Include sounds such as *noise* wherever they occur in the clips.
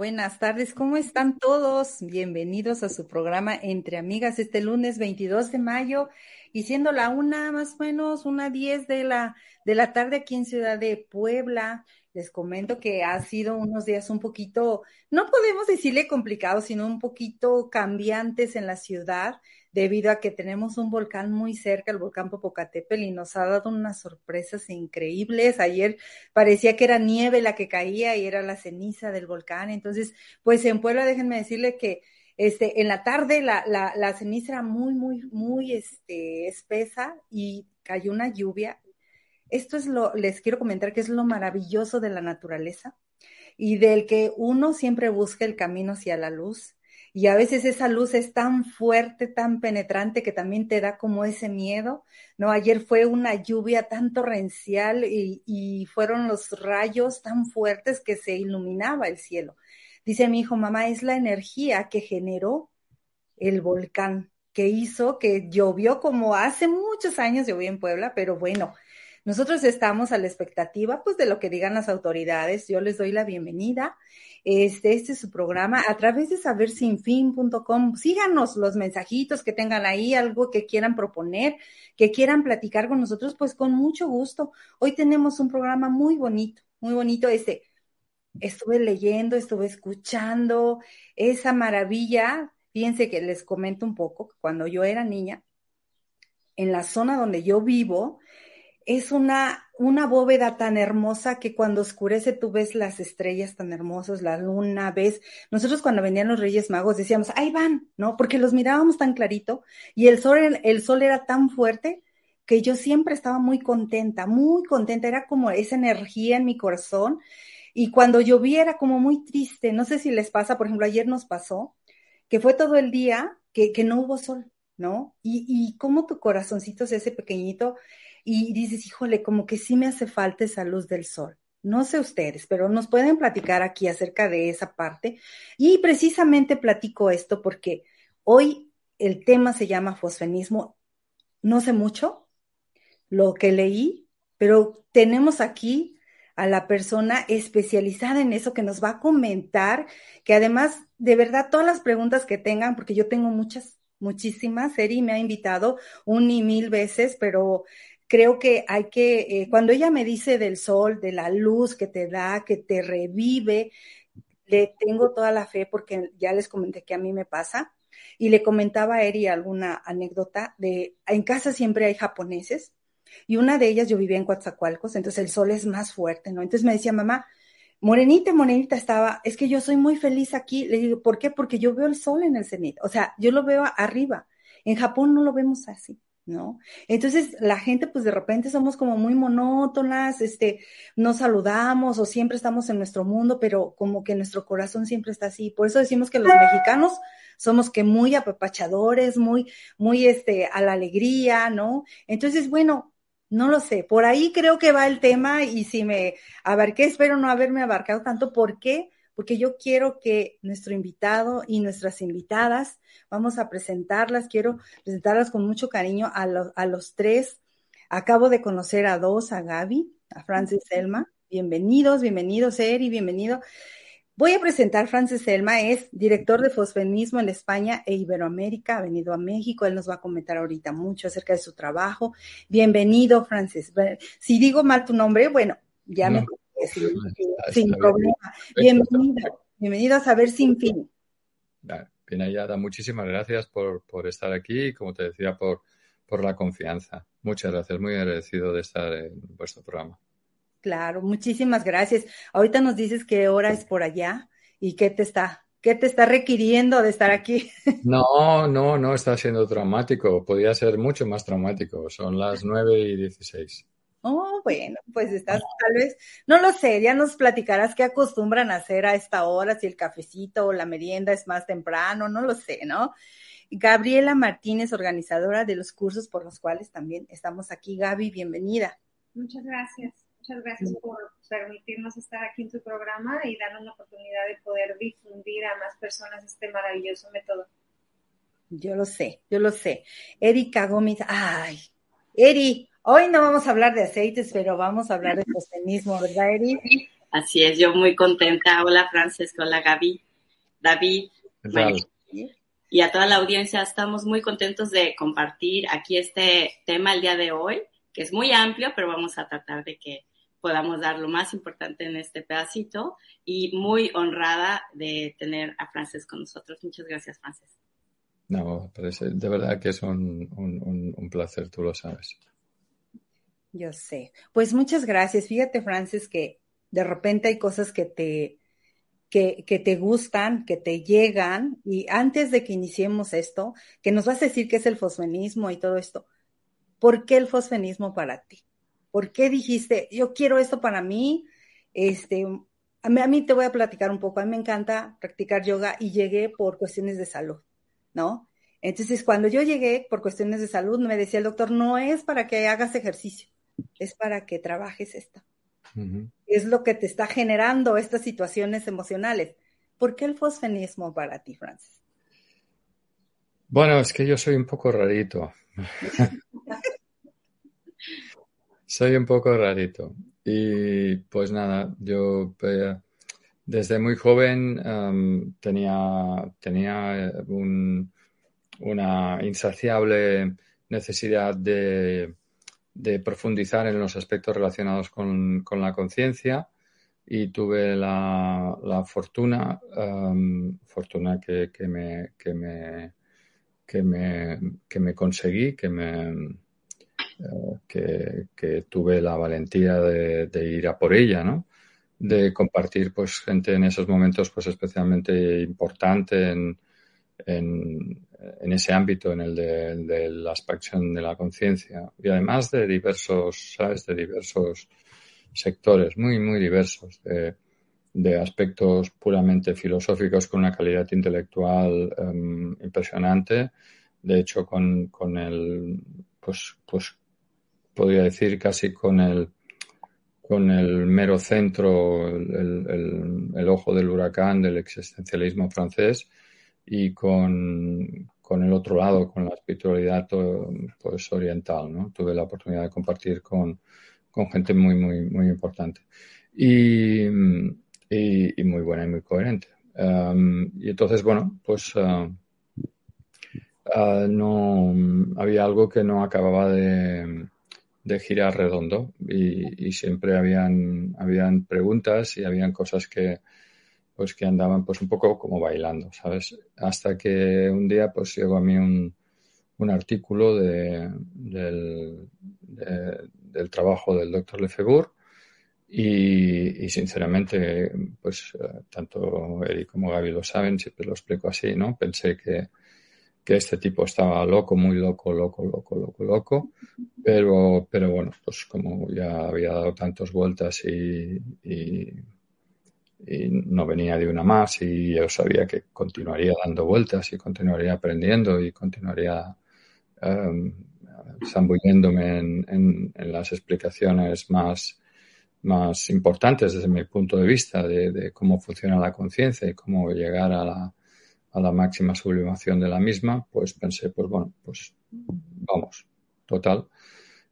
Buenas tardes. ¿Cómo están todos? Bienvenidos a su programa Entre Amigas este lunes 22 de mayo y siendo la una más o menos, una diez de la, de la tarde aquí en Ciudad de Puebla. Les comento que ha sido unos días un poquito, no podemos decirle complicados, sino un poquito cambiantes en la ciudad debido a que tenemos un volcán muy cerca, el volcán Popocatépetl, y nos ha dado unas sorpresas increíbles. Ayer parecía que era nieve la que caía y era la ceniza del volcán. Entonces, pues en Puebla, déjenme decirle que este, en la tarde la, la, la ceniza era muy, muy, muy este, espesa y cayó una lluvia. Esto es lo, les quiero comentar que es lo maravilloso de la naturaleza y del que uno siempre busca el camino hacia la luz y a veces esa luz es tan fuerte, tan penetrante que también te da como ese miedo, ¿no? Ayer fue una lluvia tan torrencial y, y fueron los rayos tan fuertes que se iluminaba el cielo. Dice mi hijo, mamá, es la energía que generó el volcán, que hizo que llovió como hace muchos años, llovió en Puebla, pero bueno, nosotros estamos a la expectativa, pues, de lo que digan las autoridades. Yo les doy la bienvenida este, este es su programa a través de sabersinfin.com. Síganos los mensajitos que tengan ahí, algo que quieran proponer, que quieran platicar con nosotros, pues con mucho gusto. Hoy tenemos un programa muy bonito, muy bonito. Este, estuve leyendo, estuve escuchando esa maravilla. Fíjense que les comento un poco, cuando yo era niña, en la zona donde yo vivo, es una, una bóveda tan hermosa que cuando oscurece tú ves las estrellas tan hermosas, la luna, ves. Nosotros cuando venían los Reyes Magos decíamos, ahí van, ¿no? Porque los mirábamos tan clarito y el sol, el sol era tan fuerte que yo siempre estaba muy contenta, muy contenta, era como esa energía en mi corazón. Y cuando llovía era como muy triste, no sé si les pasa, por ejemplo, ayer nos pasó que fue todo el día que, que no hubo sol, ¿no? Y, y como tu corazoncito es ese pequeñito y dices, híjole, como que sí me hace falta esa luz del sol. No sé ustedes, pero nos pueden platicar aquí acerca de esa parte. Y precisamente platico esto porque hoy el tema se llama fosfenismo. No sé mucho lo que leí, pero tenemos aquí a la persona especializada en eso que nos va a comentar, que además, de verdad, todas las preguntas que tengan, porque yo tengo muchas, muchísimas, Eri me ha invitado un y mil veces, pero creo que hay que, eh, cuando ella me dice del sol, de la luz que te da, que te revive, le tengo toda la fe porque ya les comenté que a mí me pasa. Y le comentaba a Eri alguna anécdota de, en casa siempre hay japoneses y una de ellas yo vivía en Coatzacoalcos, entonces el sol es más fuerte, ¿no? Entonces me decía, mamá, morenita, morenita estaba, es que yo soy muy feliz aquí. Le digo, ¿por qué? Porque yo veo el sol en el cenit, o sea, yo lo veo arriba. En Japón no lo vemos así. ¿No? Entonces, la gente, pues de repente somos como muy monótonas, este, no saludamos o siempre estamos en nuestro mundo, pero como que nuestro corazón siempre está así. Por eso decimos que los mexicanos somos que muy apapachadores, muy, muy, este, a la alegría, ¿no? Entonces, bueno, no lo sé, por ahí creo que va el tema y si me abarqué, espero no haberme abarcado tanto, ¿por qué? Porque yo quiero que nuestro invitado y nuestras invitadas, vamos a presentarlas, quiero presentarlas con mucho cariño a, a los tres. Acabo de conocer a dos, a Gaby, a Francis Selma. Bienvenidos, bienvenidos, Eri, bienvenido. Voy a presentar a Francis Selma, es director de fosfenismo en España e Iberoamérica, ha venido a México, él nos va a comentar ahorita mucho acerca de su trabajo. Bienvenido, Francis. Si digo mal tu nombre, bueno, ya me sin, problema. Bienvenido, bienvenido a Saber Sin Fin. Pinayada, muchísimas gracias por, por estar aquí y, como te decía, por, por la confianza. Muchas gracias, muy agradecido de estar en vuestro programa. Claro, muchísimas gracias. Ahorita nos dices qué hora es por allá y qué te está, qué te está requiriendo de estar aquí. *laughs* No, no, no está siendo traumático. Podría ser mucho más traumático. Son las nueve y dieciséis. Oh, bueno, pues estás tal vez, no lo sé, ya nos platicarás qué acostumbran a hacer a esta hora, si el cafecito o la merienda es más temprano, no lo sé, ¿no? Gabriela Martínez, organizadora de los cursos por los cuales también estamos aquí. Gaby, bienvenida. Muchas gracias. Muchas gracias por permitirnos estar aquí en tu programa y darnos la oportunidad de poder difundir a más personas este maravilloso método. Yo lo sé, yo lo sé. Erika Gómez, ay, Eri, hoy no vamos a hablar de aceites, pero vamos a hablar de sostenismo, ¿verdad, Eri? Así es, yo muy contenta. Hola, Francesca, hola, Gaby, David. y a toda la audiencia, estamos muy contentos de compartir aquí este tema el día de hoy, que es muy amplio, pero vamos a tratar de que podamos dar lo más importante en este pedacito y muy honrada de tener a Frances con nosotros. Muchas gracias, Frances. No, de verdad que es un, un, placer, tú lo sabes. Yo sé. Pues muchas gracias. Fíjate, Frances, que de repente hay cosas que te, que, que, te gustan, que te llegan, y antes de que iniciemos esto, que nos vas a decir qué es el fosfenismo y todo esto, ¿por qué el fosfenismo para ti? ¿Por qué dijiste, yo quiero esto para mí? Este, a mí, a mí te voy a platicar un poco. A mí me encanta practicar yoga y llegué por cuestiones de salud, ¿no? Entonces, cuando yo llegué por cuestiones de salud, me decía el doctor, no es para que hagas ejercicio, es para que trabajes esto. Es lo que te está generando estas situaciones emocionales. ¿Por qué el fosfenismo para ti, Francis? Bueno, es que yo soy un poco rarito. *laughs* Soy un poco rarito. Y pues nada, yo eh, desde muy joven tenía, tenía eh, una insaciable necesidad de, profundizar en los aspectos relacionados con, la conciencia y tuve la, fortuna, fortuna que, me, que, me, que, me, que me conseguí, que me, que, tuve la valentía de, ir a por ella, ¿no? De compartir, pues, gente en esos momentos, pues, especialmente importante en, en, ese ámbito, en el de, la expansión de la conciencia. Y además de diversos, ¿sabes? De diversos sectores, muy, muy diversos, de, aspectos puramente filosóficos con una calidad intelectual em, impresionante. De hecho, con, con el, pues, pues podría decir casi con el, con el mero centro, el, ojo del huracán del existencialismo francés y con, el otro lado, con la espiritualidad pues, oriental. ¿no? Tuve la oportunidad de compartir con, gente muy, muy, muy importante y, muy buena y muy coherente. Y entonces, bueno, pues uh, uh, no había algo que no acababa de, de girar redondo y, siempre habían, habían preguntas y habían cosas que pues que andaban pues un poco como bailando, ¿sabes? Hasta que un día pues llegó a mí un, un artículo de, del, del trabajo del doctor Lefebvre y, y, sinceramente pues tanto Eric como Gaby lo saben, siempre lo explico así, ¿no? Pensé que que este tipo estaba loco, muy loco, loco, loco, loco, loco, pero, pero bueno, pues como ya había dado tantas vueltas y, y, no venía de una más y yo sabía que continuaría dando vueltas y continuaría aprendiendo y continuaría um, zambulléndome en, en, en, las explicaciones más, más importantes desde mi punto de vista de, de cómo funciona la conciencia y cómo llegar a la, a la máxima sublimación de la misma, pues pensé, pues bueno, pues vamos, total.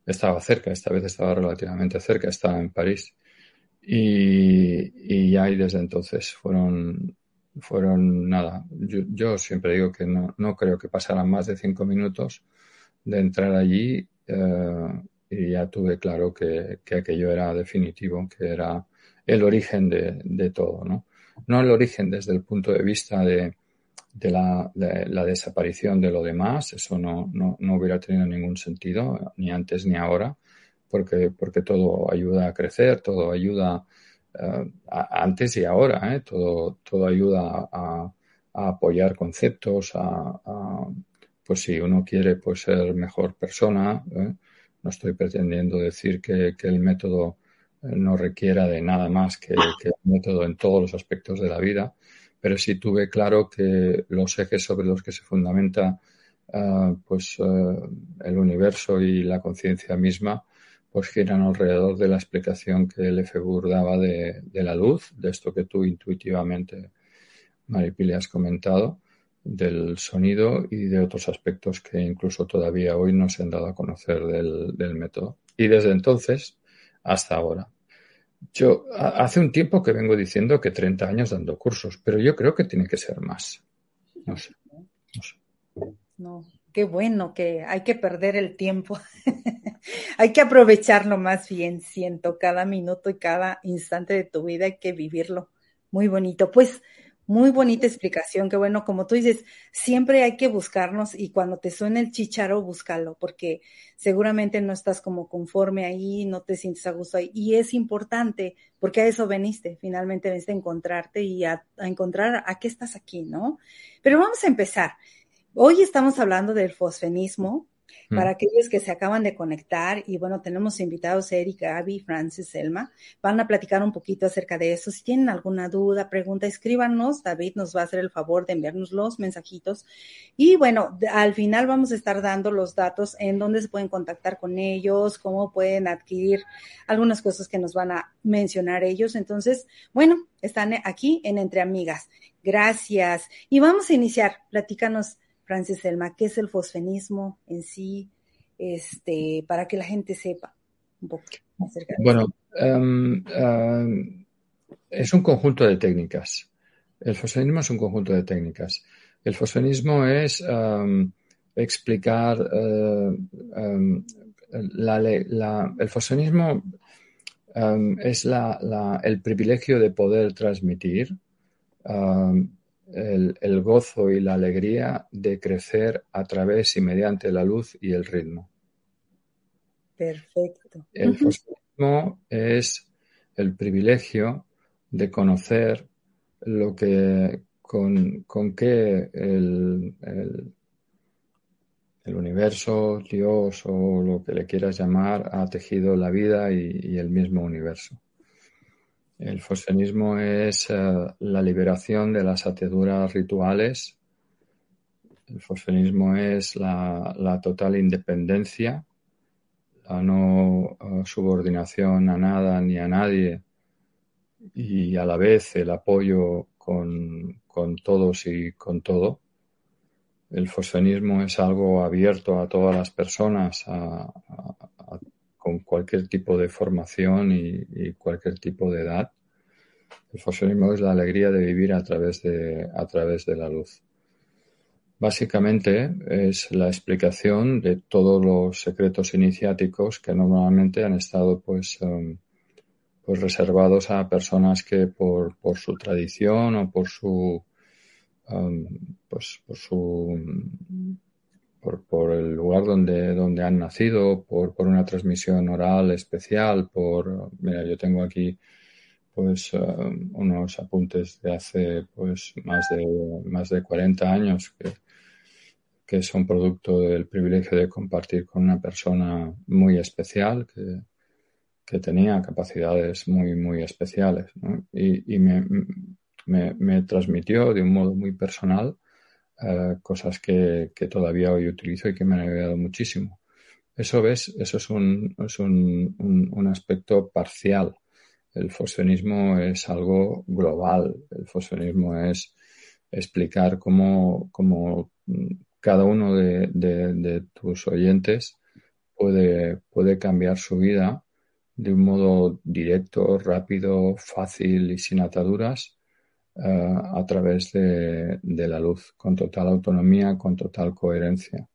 Estaba cerca, esta vez estaba relativamente cerca, estaba en París. Y, y ya y desde entonces fueron, fueron nada. Yo, siempre digo que no, no, creo que pasaran más de cinco minutos de entrar allí eh, y ya tuve claro que, que, aquello era definitivo, que era el origen de, de todo, ¿no? No el origen desde el punto de vista de, de la, la, desaparición de lo demás, eso no, no, no, hubiera tenido ningún sentido, ni antes ni ahora, porque, porque todo ayuda a crecer, todo ayuda a, antes y ahora, ¿eh? todo, todo ayuda a, apoyar conceptos, a, pues si uno quiere pues ser mejor persona, ¿eh? no estoy pretendiendo decir que, el método eh, no requiera de nada más que, el método en todos los aspectos de la vida, pero sí tuve claro que los ejes sobre los que se fundamenta pues el universo y la conciencia misma pues giran alrededor de la explicación que el Efebur daba de, la luz, de esto que tú intuitivamente, Maripili, has comentado, del sonido y de otros aspectos que incluso todavía hoy no se han dado a conocer del, del método. Y desde entonces hasta ahora. Yo hace un tiempo que vengo diciendo que 30 años dando cursos, pero yo creo que tiene que ser más. No sé. No, sé. no qué bueno que hay que perder el tiempo. *laughs* hay que aprovecharlo más bien, siento, cada minuto y cada instante de tu vida hay que vivirlo. Muy bonito. Pues muy bonita explicación, que bueno, como tú dices, siempre hay que buscarnos y cuando te suene el chicharo, búscalo, porque seguramente no estás como conforme ahí, no te sientes a gusto ahí. Y es importante, porque a eso veniste, finalmente veniste a encontrarte y a, a encontrar a qué estás aquí, ¿no? Pero vamos a empezar. Hoy estamos hablando del fosfenismo, para aquellos que se acaban de conectar, y bueno, tenemos invitados Eric, Gaby, Francis, Selma, van a platicar un poquito acerca de eso. Si tienen alguna duda, pregunta, escríbanos. David nos va a hacer el favor de enviarnos los mensajitos. Y bueno, al final vamos a estar dando los datos en dónde se pueden contactar con ellos, cómo pueden adquirir algunas cosas que nos van a mencionar ellos. Entonces, bueno, están aquí en Entre Amigas. Gracias. Y vamos a iniciar. Platícanos Francis Selma, ¿qué es el fosfenismo en sí? Este, para que la gente sepa un poco acerca de Bueno, um, um, es un conjunto de técnicas. El fosfenismo es un conjunto de técnicas. El fosfenismo es um, explicar uh, la, la, el fosfenismo es la, el privilegio de poder transmitir el, el, gozo y la alegría de crecer a través y mediante la luz y el ritmo. Perfecto. El fosforismo es el privilegio de conocer lo que con, con qué el, el, el, universo, Dios o lo que le quieras llamar ha tejido la vida y, y el mismo universo. El fosfenismo es uh, la liberación de las ataduras rituales. El fosfenismo es la, total independencia, la no uh, subordinación a nada ni a nadie y a la vez el apoyo con, todos y con todo. El fosfenismo es algo abierto a todas las personas, a, cualquier tipo de formación y, cualquier tipo de edad. El fosforismo es la alegría de vivir a través de, a través de la luz. Básicamente es la explicación de todos los secretos iniciáticos que normalmente han estado pues, um, pues reservados a personas que por, por su tradición o por su um, pues por su por, por, el lugar donde, donde han nacido, por, por una transmisión oral especial, por, mira, yo tengo aquí pues uh, unos apuntes de hace pues más de más de 40 años que, que son producto del privilegio de compartir con una persona muy especial que, que tenía capacidades muy muy especiales ¿no? y, y me, me, me, transmitió de un modo muy personal uh, cosas que, que, todavía hoy utilizo y que me han ayudado muchísimo. Eso ves, eso es un, es un, un, aspecto parcial. El fosfenismo es algo global. El fosfenismo es explicar cómo, cómo cada uno de, de, de, tus oyentes puede, puede cambiar su vida de un modo directo, rápido, fácil y sin ataduras uh, a través de, de, la luz, con total autonomía, con total coherencia.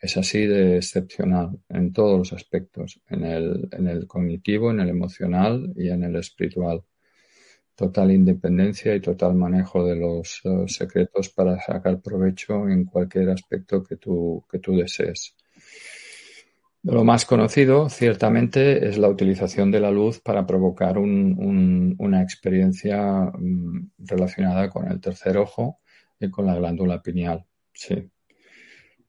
Es así de excepcional en todos los aspectos, en el, en el cognitivo, en el emocional y en el espiritual. total independencia y total manejo de los eh, secretos para sacar provecho en cualquier aspecto que tú, que tú desees. Lo más conocido, ciertamente, es la utilización de la luz para provocar una experiencia mm, relacionada con el tercer ojo y con la glándula pineal. Sí.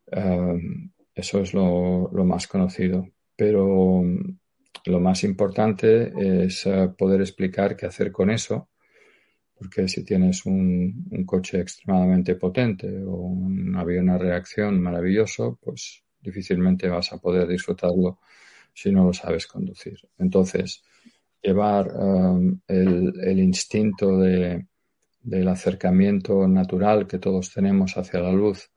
Em, eso es lo, más conocido. Pero mm, lo más importante es eh, poder explicar qué hacer con eso, porque si tienes un, coche extremadamente potente o un avión a reacción maravilloso, pues difícilmente vas a poder disfrutarlo si no lo sabes conducir. Entonces, llevar um, el, instinto de, del acercamiento natural que todos tenemos hacia la luz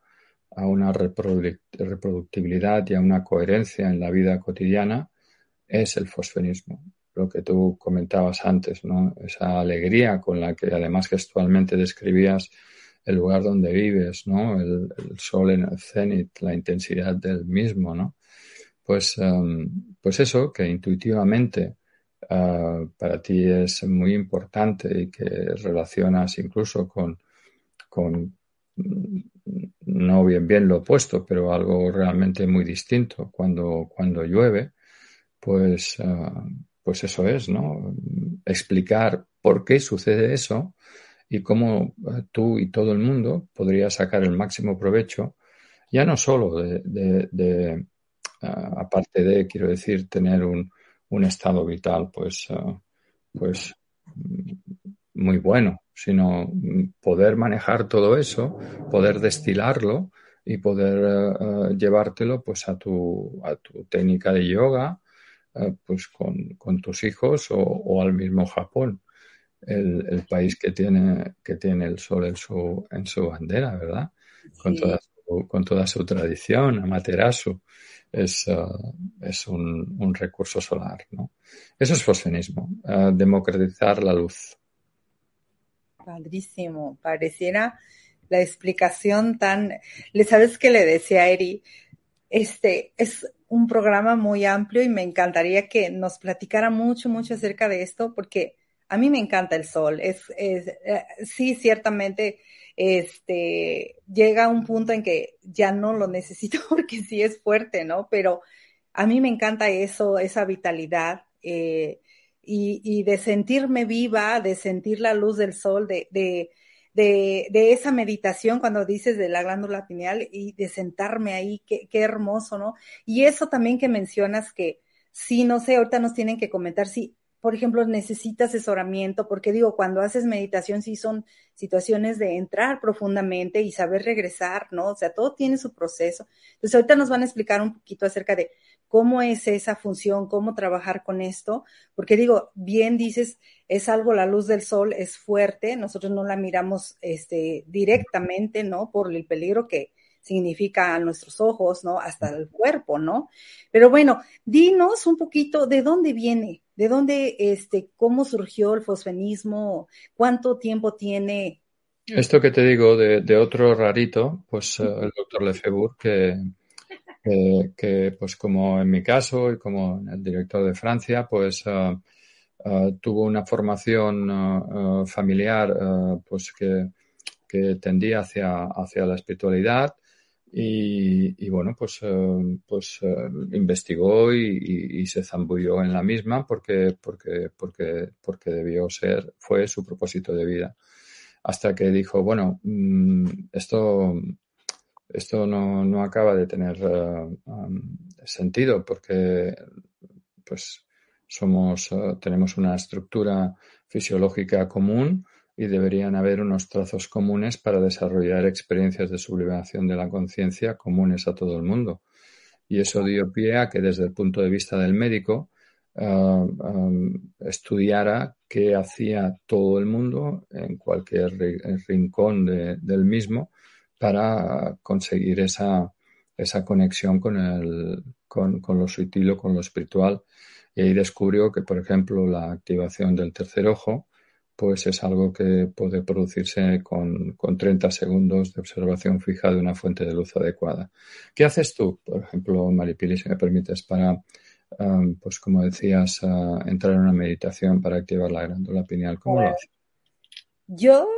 a una reproductibilidad y a una coherencia en la vida cotidiana es el fosfenismo. Lo que tú comentabas antes, ¿no? Esa alegría con la que además gestualmente describías el lugar donde vives, ¿no? El, sol en el cenit, la intensidad del mismo, ¿no? Pues, em, pues eso, que intuitivamente eh, para ti es muy importante y que relacionas incluso con, con no bien bien lo opuesto, pero algo realmente muy distinto cuando, cuando llueve, pues, eh, pues eso es, ¿no? Explicar por qué sucede eso y cómo eh, tú y todo el mundo podría sacar el máximo provecho, ya no solo de, eh, aparte de, quiero decir, tener un, un estado vital, pues, pues muy bueno, sino poder manejar todo eso, poder destilarlo y poder llevártelo pues a tu, a tu técnica de yoga, pues con, tus hijos o, al mismo Japón, el, país que tiene, que tiene el sol en su, en su bandera, ¿verdad? Con, toda su, con toda su tradición, Amaterasu es, eh, es un, recurso solar, ¿no? Eso es fosfenismo, eh, democratizar la luz. Padrísimo, pareciera la explicación tan, ¿le sabes qué le decía a Eri? Este es un programa muy amplio y me encantaría que nos platicara mucho, mucho acerca de esto, porque a mí me encanta el sol. Es, eh, sí, ciertamente, este, llega un punto en que ya no lo *laughs* necesito porque sí es fuerte, ¿no? Pero a mí me encanta eso, esa vitalidad. Eh, y, de sentirme viva, de sentir la luz del sol, de, de, de, de, esa meditación cuando dices de la glándula pineal y de sentarme ahí, qué, qué hermoso, ¿no? Y eso también que mencionas que sí, no sé, ahorita nos tienen que comentar si, por ejemplo, necesita asesoramiento, porque digo, cuando haces meditación sí son situaciones de entrar profundamente y saber regresar, ¿no? O sea, todo tiene su proceso. Entonces, ahorita nos van a explicar un poquito acerca de cómo es esa función, cómo trabajar con esto, porque digo, bien dices, es algo, la luz del sol es fuerte, nosotros no la miramos este, directamente, ¿no? Por el peligro que significa a nuestros ojos, ¿no? Hasta el cuerpo, ¿no? Pero bueno, dinos un poquito de dónde viene, de dónde, este, cómo surgió el fosfenismo, cuánto tiempo tiene. Esto que te digo de, otro rarito, pues eh, el doctor Lefebvre, que que, pues como en mi caso y como el director de Francia, pues uh, uh, tuvo una formación uh, familiar pues que, que, tendía hacia, hacia la espiritualidad y, bueno, pues, pues investigó y, se zambulló en la misma porque, porque, porque, porque debió ser, fue su propósito de vida. Hasta que dijo, bueno, mm, esto esto no, no acaba de tener eh, sentido porque pues somos tenemos una estructura fisiológica común y deberían haber unos trazos comunes para desarrollar experiencias de sublimación de la conciencia comunes a todo el mundo. Y eso dio pie a que desde el punto de vista del médico uh, um, estudiara qué hacía todo el mundo en cualquier rincón del mismo para conseguir esa, esa conexión con, el, con, con lo sutil o con lo espiritual. Y ahí descubrió que, por ejemplo, la activación del tercer ojo, pues es algo que puede producirse con, con 30 segundos de observación fija de una fuente de luz adecuada. ¿Qué haces tú, por ejemplo, Maripili, si me permites, para, um, pues como decías, uh, entrar en una meditación para activar la glándula pineal? ¿Cómo lo haces? yo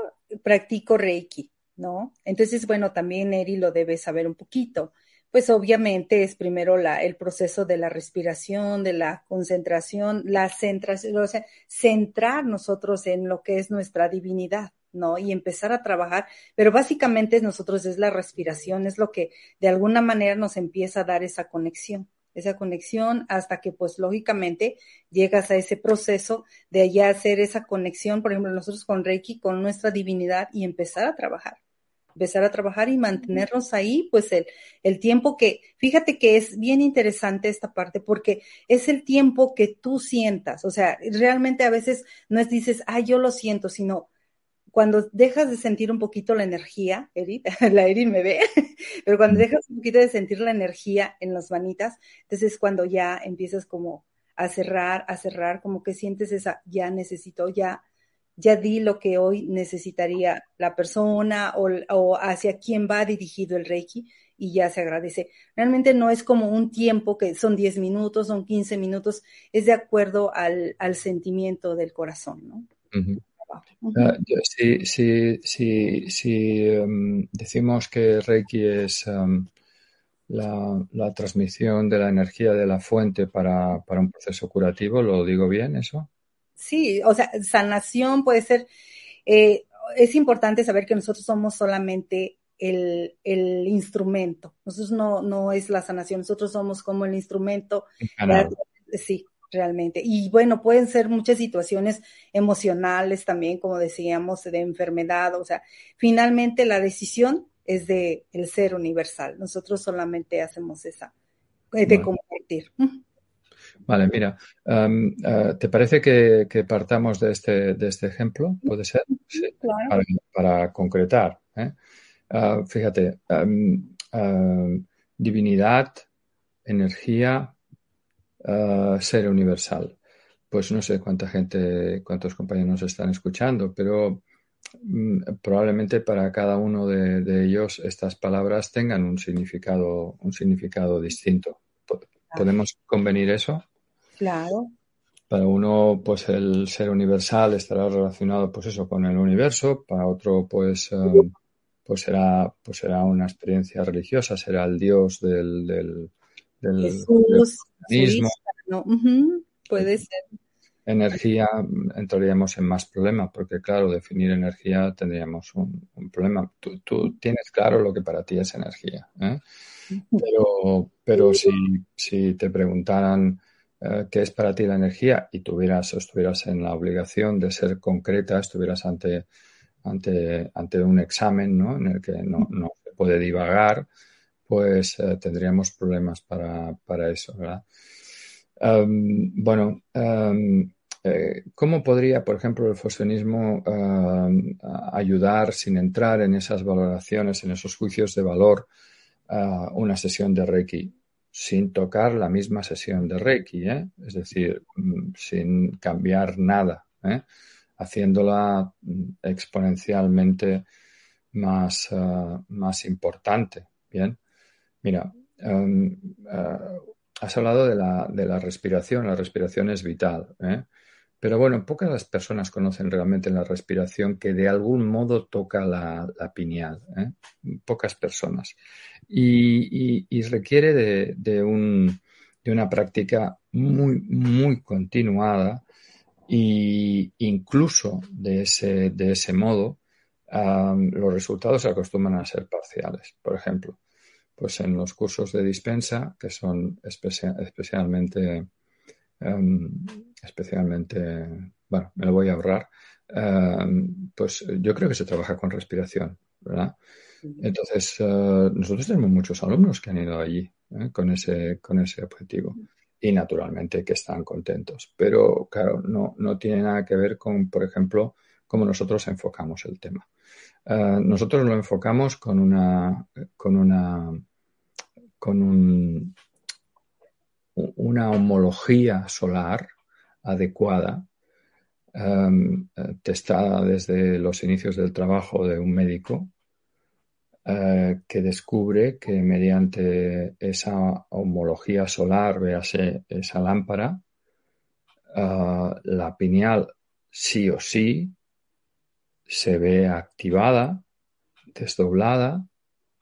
practico Reiki, ¿no? Entonces, bueno, también Eri lo debe saber un poquito. Pues obviamente es primero la, el proceso de la respiración, de la concentración, la centración, o sea, centrar nosotros en lo que es nuestra divinidad, ¿no? Y empezar a trabajar, pero básicamente nosotros es la respiración, es lo que de alguna manera nos empieza a dar esa conexión esa conexión hasta que pues lógicamente llegas a ese proceso de ya hacer esa conexión, por ejemplo, nosotros con Reiki, con nuestra divinidad y empezar a trabajar, empezar a trabajar y mantenernos ahí, pues el, el tiempo que, fíjate que es bien interesante esta parte porque es el tiempo que tú sientas, o sea, realmente a veces no es dices, ah, yo lo siento, sino cuando dejas de sentir un poquito la energía, Edith, *laughs* la Edith me ve, *laughs* pero cuando dejas un poquito de sentir la energía en las manitas, entonces es cuando ya empiezas como a cerrar, a cerrar, como que sientes esa, ya necesito, ya, ya di lo que hoy necesitaría la persona o, o hacia quién va dirigido el Reiki y ya se agradece. Realmente no es como un tiempo que son 10 minutos, son 15 minutos, es de acuerdo al, al sentimiento del corazón, ¿no? Ah, si, em, decimos que Reiki es em, la, transmisión de la energía de la fuente para, un proceso curativo, ¿lo digo bien eso? Sí, o sea, sanación puede ser, eh, es importante saber que nosotros somos solamente el, instrumento. Nosotros no, no es la sanación, nosotros somos como el instrumento. sí, realmente. Y bueno, pueden ser muchas situaciones emocionales también, como decíamos, de enfermedad. O sea, finalmente la decisión es de el ser universal. Nosotros solamente hacemos esa, eh, de compartir. Vale, mira, eh, ¿te parece que, partamos de este, de este ejemplo? ¿Puede ser? Sí, para, concretar. ¿eh? Ah, fíjate, divinidad, energía, ser universal. Pues no sé cuánta gente, cuántos compañeros nos están escuchando, pero mm, probablemente para cada uno de, ellos estas palabras tengan un significado, un significado distinto. ¿Podemos convenir eso? Claro. Para uno, pues el ser universal estará relacionado, pues eso, con el universo. Para otro, pues, um, pues será, pues será una experiencia religiosa, será el Dios del, del, Jesús, Puede ser. Energía, entraríamos en más problemas, porque claro, definir energía tendríamos un, problema. Tú, tienes claro lo que para ti es energía, ¿eh? Pero, pero si, si te preguntaran eh, qué es para ti la energía y tuvieras o estuvieras en la obligación de ser concreta, estuvieras ante, ante, ante un examen ¿no? en el que no, no se puede divagar, pues eh, tendríamos problemas para, para eso, ¿verdad? bueno, eh, ¿cómo podría, por ejemplo, el fusionismo ayudar sin entrar en esas valoraciones, en esos juicios de valor, una sesión de Reiki? Sin tocar la misma sesión de Reiki, ¿eh? es decir, mm, sin cambiar nada, ¿eh? haciéndola mm, exponencialmente más, ah, más importante. Bien, mira, ah, Has hablado de la, de la respiración. La respiración es vital. ¿eh? Pero bueno, pocas las personas conocen realmente la respiración que de algún modo toca la, la pineal. ¿eh? Pocas personas. Y, y, requiere de, de, un, de, una práctica muy, muy continuada e incluso de ese, de ese modo los resultados se acostumbran a ser parciales. Por ejemplo, pues en los cursos de dispensa, que son especialmente, especialmente, bueno, me lo voy a ahorrar, em, pues yo creo que se trabaja con respiración, ¿verdad? Entonces, eh, nosotros tenemos muchos alumnos que han ido allí ¿eh? con, ese, con ese objetivo y naturalmente que están contentos. Pero claro, no, no tiene nada que ver con, por ejemplo, cómo nosotros enfocamos el tema. Eh, nosotros lo enfocamos con una, con una, con un, una homología solar adecuada, em, eh, testada desde los inicios del trabajo de un médico, eh, que descubre que mediante esa homología solar, véase esa lámpara, la pineal sí o sí se ve activada, desdoblada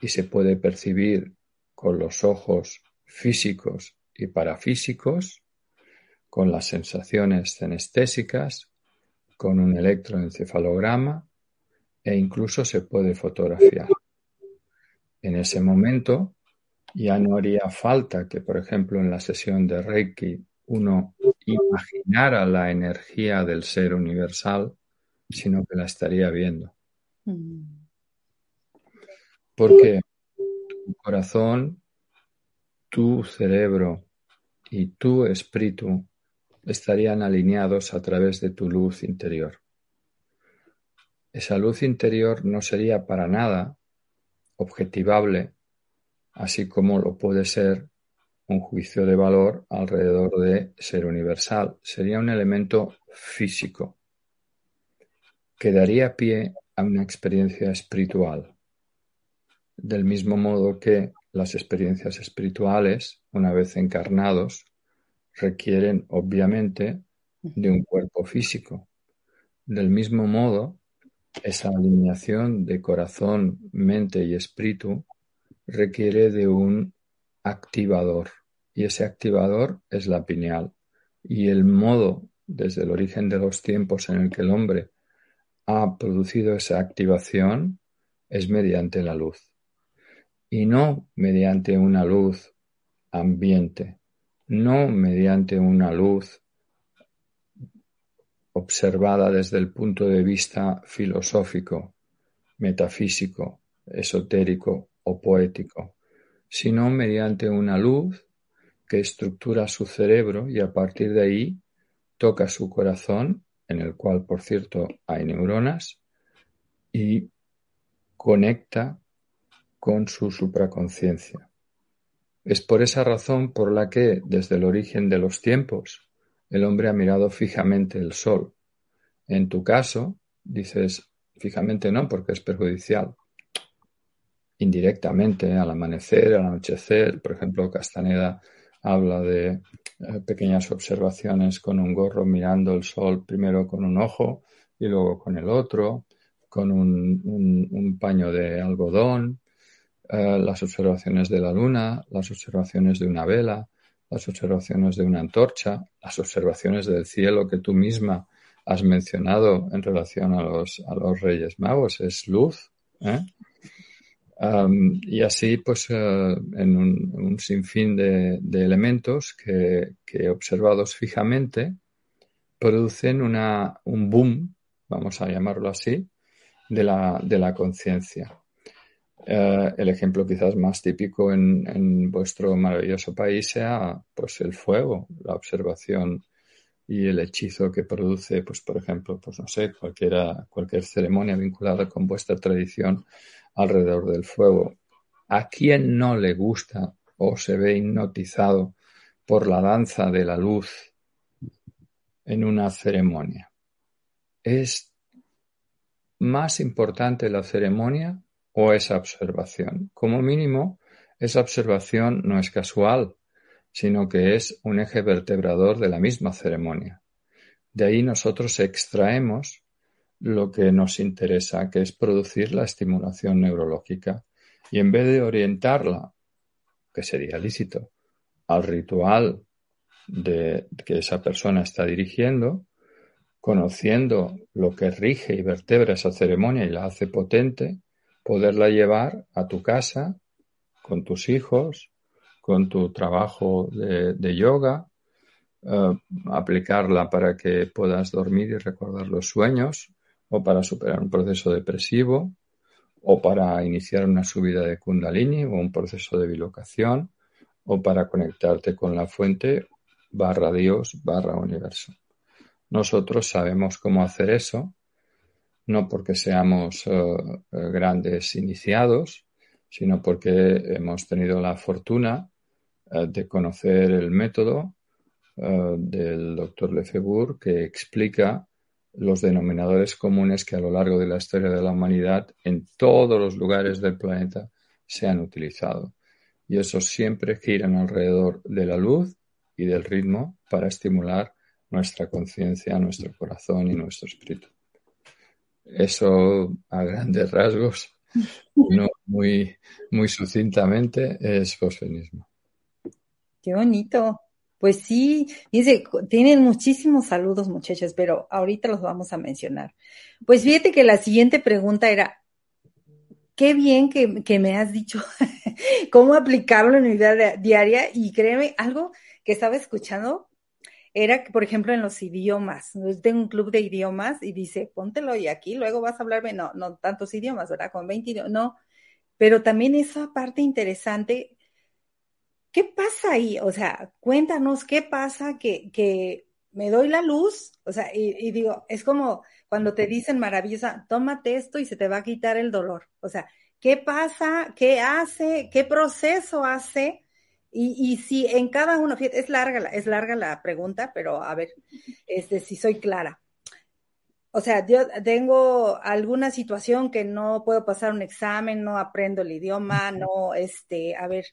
y se puede percibir con los ojos físicos y parafísicos, con las sensaciones cenestésicas, con un electroencefalograma e incluso se puede fotografiar. En ese momento ya no haría falta que, por ejemplo, en la sesión de Reiki uno imaginara la energía del ser universal, sino que la estaría viendo. Mm. Porque tu corazón, tu cerebro y tu espíritu estarían alineados a través de tu luz interior. Esa luz interior no sería para nada objetivable, así como lo puede ser un juicio de valor alrededor de ser universal. Sería un elemento físico que daría pie a una experiencia espiritual. Del mismo modo que las experiencias espirituales, una vez encarnados, requieren obviamente de un cuerpo físico. Del mismo modo, esa alineación de corazón, mente y espíritu requiere de un activador y ese activador es la pineal. Y el modo desde el origen de los tiempos en el que el hombre ha producido esa activación es mediante la luz y no mediante una luz ambiente, no mediante una luz observada desde el punto de vista filosófico, metafísico, esotérico o poético, sino mediante una luz que estructura su cerebro y a partir de ahí toca su corazón, en el cual, por cierto, hay neuronas, y conecta con su supraconciencia. Es por esa razón por la que, desde el origen de los tiempos, el hombre ha mirado fijamente el sol. En tu caso, dices fijamente no, porque es perjudicial. Indirectamente, al amanecer, al anochecer, por ejemplo, Castaneda habla de eh, pequeñas observaciones con un gorro mirando el sol primero con un ojo y luego con el otro, con un, paño de algodón, eh, las observaciones de la luna, las observaciones de una vela, las observaciones de una antorcha, las observaciones del cielo que tú misma has mencionado en relación a los, a los Reyes Magos, es luz. ¿eh? y así, pues, eh, en un, sinfín de, elementos que, observados fijamente producen una, un boom, vamos a llamarlo así, de la, de la conciencia. Eh, el ejemplo quizás más típico en, en, vuestro maravilloso país sea pues el fuego, la observación y el hechizo que produce, pues por ejemplo, pues no sé, cualquiera, cualquier ceremonia vinculada con vuestra tradición alrededor del fuego. ¿A quién no le gusta o se ve hipnotizado por la danza de la luz en una ceremonia? ¿Es más importante la ceremonia o esa observación? Como mínimo, esa observación no es casual, sino que es un eje vertebrador de la misma ceremonia. De ahí nosotros extraemos lo que nos interesa, que es producir la estimulación neurológica. Y en vez de orientarla, que sería lícito, al ritual de que esa persona está dirigiendo, conociendo lo que rige y vertebra esa ceremonia y la hace potente, poderla llevar a tu casa, con tus hijos, con tu trabajo de, yoga, eh, aplicarla para que puedas dormir y recordar los sueños, o para superar un proceso depresivo, o para iniciar una subida de kundalini o un proceso de bilocación, o para conectarte con la fuente barra Dios barra universo. Nosotros sabemos cómo hacer eso, no porque seamos eh, grandes iniciados, sino porque hemos tenido la fortuna eh, de conocer el método eh, del doctor Lefebvre que explica los denominadores comunes que a lo largo de la historia de la humanidad en todos los lugares del planeta se han utilizado. Y esos siempre giran alrededor de la luz y del ritmo para estimular nuestra conciencia, nuestro corazón y nuestro espíritu. Eso a grandes rasgos, *laughs* no muy, muy sucintamente, es fosfenismo. Qué bonito. Pues sí, dice, tienen muchísimos saludos muchachos, pero ahorita los vamos a mencionar. Pues fíjate que la siguiente pregunta era, qué bien que, que me has dicho *laughs* cómo aplicarlo en mi vida diaria y créeme, algo que estaba escuchando era por ejemplo, en los idiomas, tengo un club de idiomas y dice, póntelo y aquí luego vas a hablarme, no, no tantos idiomas, ¿verdad? Con 20 idiomas, no, pero también esa parte interesante, ¿qué pasa ahí? O sea, cuéntanos qué pasa que, que me doy la luz, o sea, y, digo, es como cuando te dicen maravillosa, tómate esto y se te va a quitar el dolor. O sea, ¿qué pasa? ¿Qué hace? ¿Qué proceso hace? Y, si en cada uno, fíjate, es larga, es larga la pregunta, pero a ver, este, si soy clara. O sea, yo tengo alguna situación que no puedo pasar un examen, no aprendo el idioma, no, este, a ver,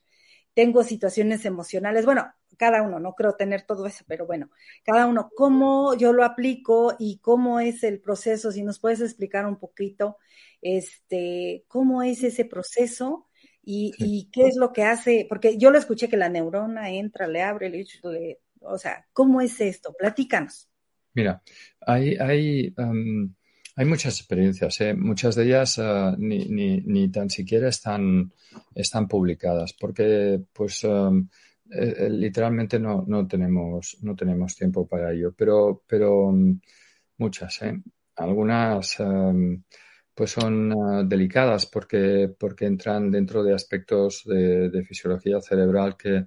tengo situaciones emocionales. Bueno, cada uno, no creo tener todo eso, pero bueno, cada uno, cómo yo lo aplico y cómo es el proceso, si nos puedes explicar un poquito, este, cómo es ese proceso y, qué es lo que hace, porque yo lo escuché que la neurona entra, le abre, le, le o sea, ¿cómo es esto? Platícanos. Mira, hay, hay, hay muchas experiencias, ¿eh? muchas de ellas ah, ni, ni, ni, tan siquiera están, están publicadas, porque pues eh, literalmente no, no, tenemos, no tenemos tiempo para ello, pero, pero muchas, ¿eh? algunas pues son ah, delicadas porque, porque entran dentro de aspectos de, fisiología cerebral que,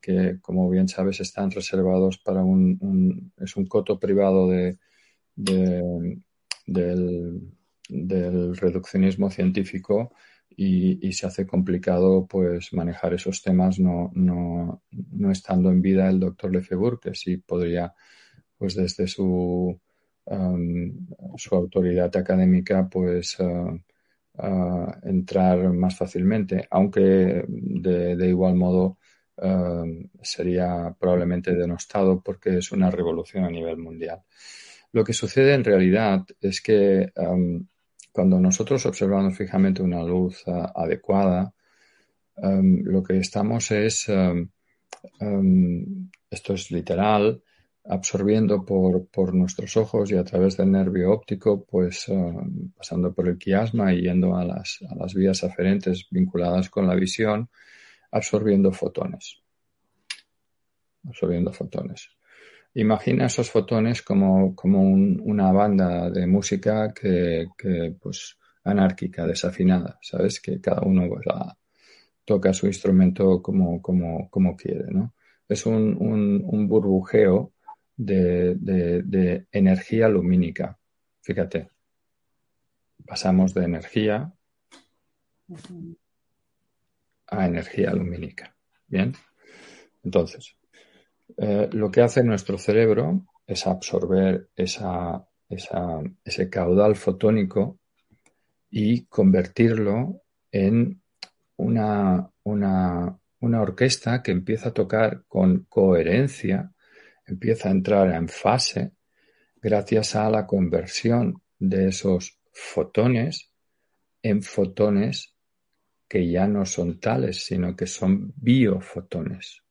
que, como bien sabes, están reservados para un, es un coto privado de, del, del, reduccionismo científico y, y, se hace complicado pues manejar esos temas no, no, no estando en vida el doctor Lefebvre, que sí podría pues desde su Um, su autoridad académica pues uh, uh, entrar más fácilmente, aunque de, igual modo um, sería probablemente denostado porque es una revolución a nivel mundial. Lo que sucede en realidad es que um, cuando nosotros observamos fijamente una luz uh, adecuada, lo que estamos es, esto es literal, absorbiendo por, por, nuestros ojos y a través del nervio óptico, pues eh, pasando por el quiasma y yendo a las, a las vías aferentes vinculadas con la visión, absorbiendo fotones. Absorbiendo fotones. Imagina esos fotones como, como una banda de música que, que, pues, anárquica, desafinada, ¿sabes? Que cada uno pues, toca su instrumento como, como, como quiere, ¿no? Es un, un, un burbujeo de, energía lumínica. Fíjate, pasamos de energía a energía lumínica. Bien, entonces, eh, lo que hace nuestro cerebro es absorber esa, ese caudal fotónico y convertirlo en una, una, una orquesta que empieza a tocar con coherencia empieza a entrar en fase gracias a la conversión de esos fotones en fotones que ya no son tales, sino que son biofotones.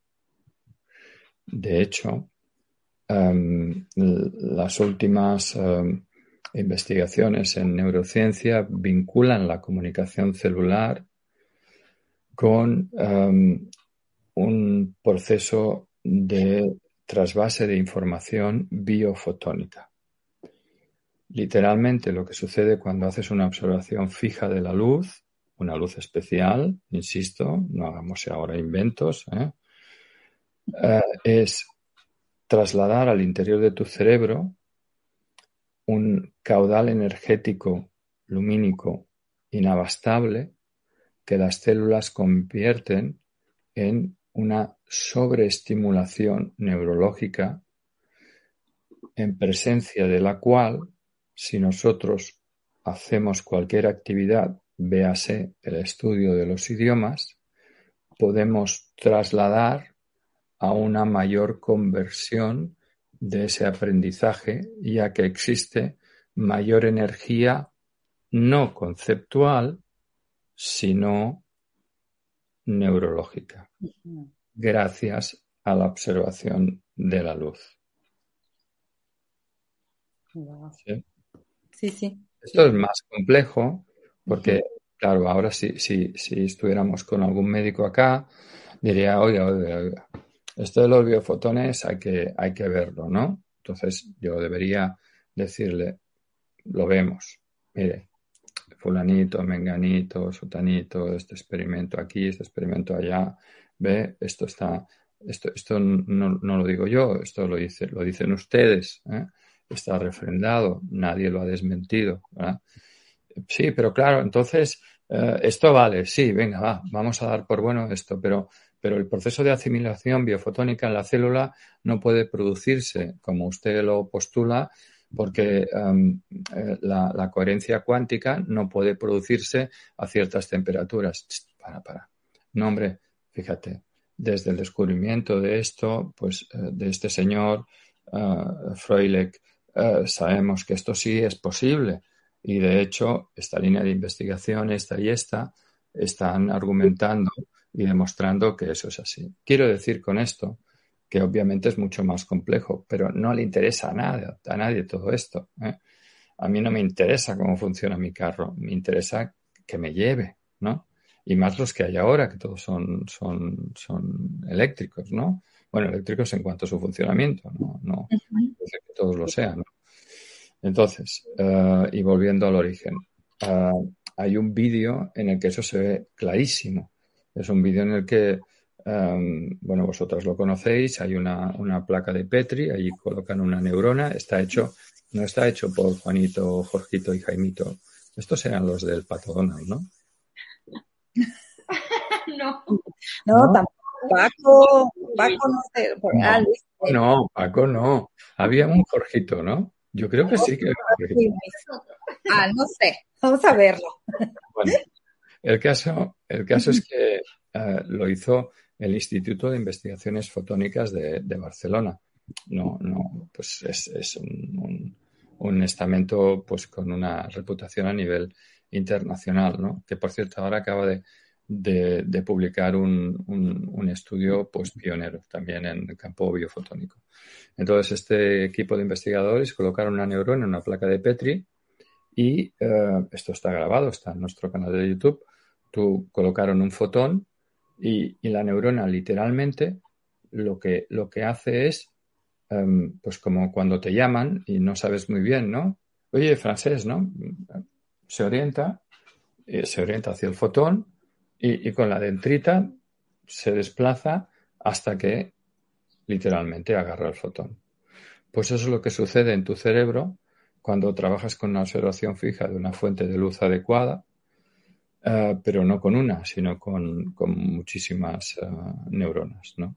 De hecho, em, las últimas em, investigaciones en neurociencia vinculan la comunicación celular con em, un proceso de trasvase de información biofotónica. Literalmente lo que sucede cuando haces una observación fija de la luz, una luz especial, insisto, no hagamos ahora inventos, ¿eh? Eh, es trasladar al interior de tu cerebro un caudal energético lumínico inabastable que las células convierten en una sobreestimulación neurológica en presencia de la cual, si nosotros hacemos cualquier actividad, véase el estudio de los idiomas, podemos trasladar a una mayor conversión de ese aprendizaje, ya que existe mayor energía no conceptual, sino neurológica, gracias a la observación de la luz. ¿Sí? sí, Esto es más complejo porque, claro, ahora si, si, si estuviéramos con algún médico acá, diría, oiga, oiga, oiga, esto de los biofotones hay que, hay que verlo, ¿no? Entonces yo debería decirle, lo vemos, mire, fulanito, menganito, sutanito, este experimento aquí, este experimento allá, ve, esto está, esto, esto no, no lo digo yo, esto lo, dice, lo dicen ustedes, ¿eh? está refrendado, nadie lo ha desmentido. Sí, pero claro, entonces eh, esto vale, sí, venga, va, vamos a dar por bueno esto, pero, pero el proceso de asimilación biofotónica en la célula no puede producirse como usted lo postula porque em, eh, la, coherencia cuántica no puede producirse a ciertas temperaturas. Para, para. No, hombre, fíjate, desde el descubrimiento de esto, pues eh, de este señor uh, sabemos que esto sí es posible. Y de hecho, esta línea de investigación, esta y esta, están argumentando y demostrando que eso es así. Quiero decir con esto que obviamente es mucho más complejo, pero no le interesa a nadie, a nadie todo esto. ¿eh? A mí no me interesa cómo funciona mi carro, me interesa que me lleve, ¿no? Y más los que hay ahora, que todos son, son, son eléctricos, ¿no? Bueno, eléctricos en cuanto a su funcionamiento, no, no que todos lo sean. Entonces, uh, y volviendo al origen, uh, hay un vídeo en el que eso se ve clarísimo. Es un vídeo en el que bueno, vosotras lo conocéis, hay una, una, placa de Petri, ahí colocan una neurona, está hecho, no está hecho por Juanito, Jorgito y Jaimito. Estos eran los del Pato Donald, *laughs* ¿no? no. No, tampoco. Paco, Paco no sé. No, no, Paco no. Había un Jorgito, ¿no? Yo creo que sí que Ah, no sé. Vamos a verlo. Bueno, el caso, el caso es que uh, lo hizo el Instituto de Investigaciones Fotónicas de, Barcelona. No, no, pues es, un, estamento pues con una reputación a nivel internacional, ¿no? Que por cierto ahora acaba de, publicar un, estudio pues pionero también en el campo biofotónico. Entonces este equipo de investigadores colocaron una neurona en una placa de Petri y eh, esto está grabado, está en nuestro canal de YouTube. Tú colocaron un fotón y, la neurona literalmente lo que, lo que hace es, em, pues como cuando te llaman y no sabes muy bien, ¿no? Oye, francés, ¿no? Se orienta, eh, se orienta hacia el fotón y, con la dentrita se desplaza hasta que literalmente agarra el fotón. Pues eso es lo que sucede en tu cerebro cuando trabajas con una observación fija de una fuente de luz adecuada eh, pero no con una, sino con, muchísimas eh, neuronas, ¿no?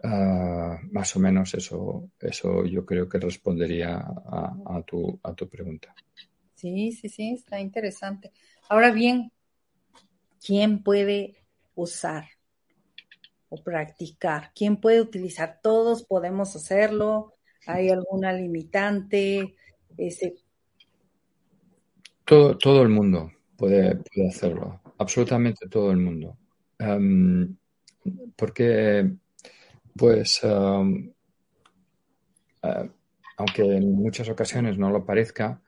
Eh, más o menos eso, eso yo creo que respondería a, tu, a tu pregunta. Sí, sí, sí, está interesante. Ahora bien, ¿quién puede usar o practicar? ¿Quién puede utilizar? Todos podemos hacerlo. ¿Hay alguna limitante? Ese... Todo, todo el mundo, puede, hacerlo. Absolutamente todo el mundo. Em, porque, pues, eh, aunque en muchas ocasiones no lo parezca,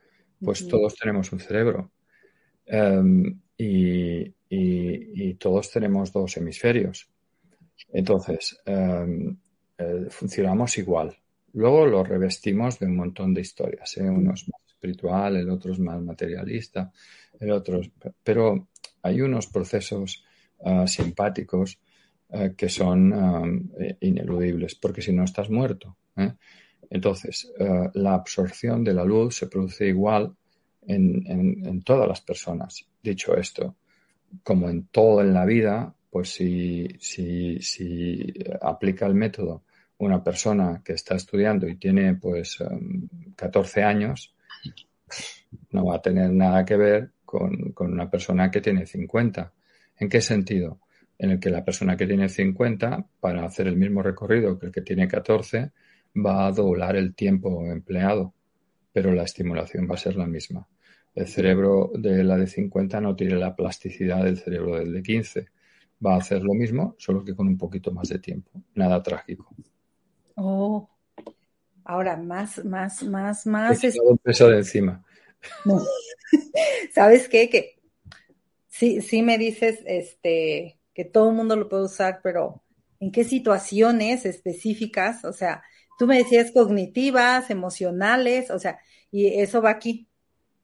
pues todos tenemos un cerebro. Em, y, todos tenemos dos hemisferios. Entonces, eh, funcionamos igual. Luego lo revestimos de un montón de historias, ¿eh? unos más espiritual, el otro es más materialista, el otro, pero hay unos procesos ah, simpáticos ah, que son ah, ineludibles, porque si no estás muerto. ¿eh? Entonces, la absorción de la luz se produce igual en, todas las personas. Dicho esto, como en todo en la vida, pues si, si, si aplica el método una persona que está estudiando y tiene pues 14 años, no va a tener nada que ver con, una persona que tiene 50. ¿En qué sentido? En el que la persona que tiene 50, para hacer el mismo recorrido que el que tiene 14, va a doblar el tiempo empleado, pero la estimulación va a ser la misma. el cerebro de la de 50 no tiene la plasticidad del cerebro del de 15. Va a hacer lo mismo, solo que con un poquito más de tiempo. Nada trágico. Oh, ahora más, más, más, más. Es... Un peso de encima. *laughs* ¿Sabes qué? Que sí, sí me dices este, que todo el mundo lo puede usar, pero ¿en qué situaciones específicas? O sea, tú me decías cognitivas, emocionales, o sea, y eso va aquí,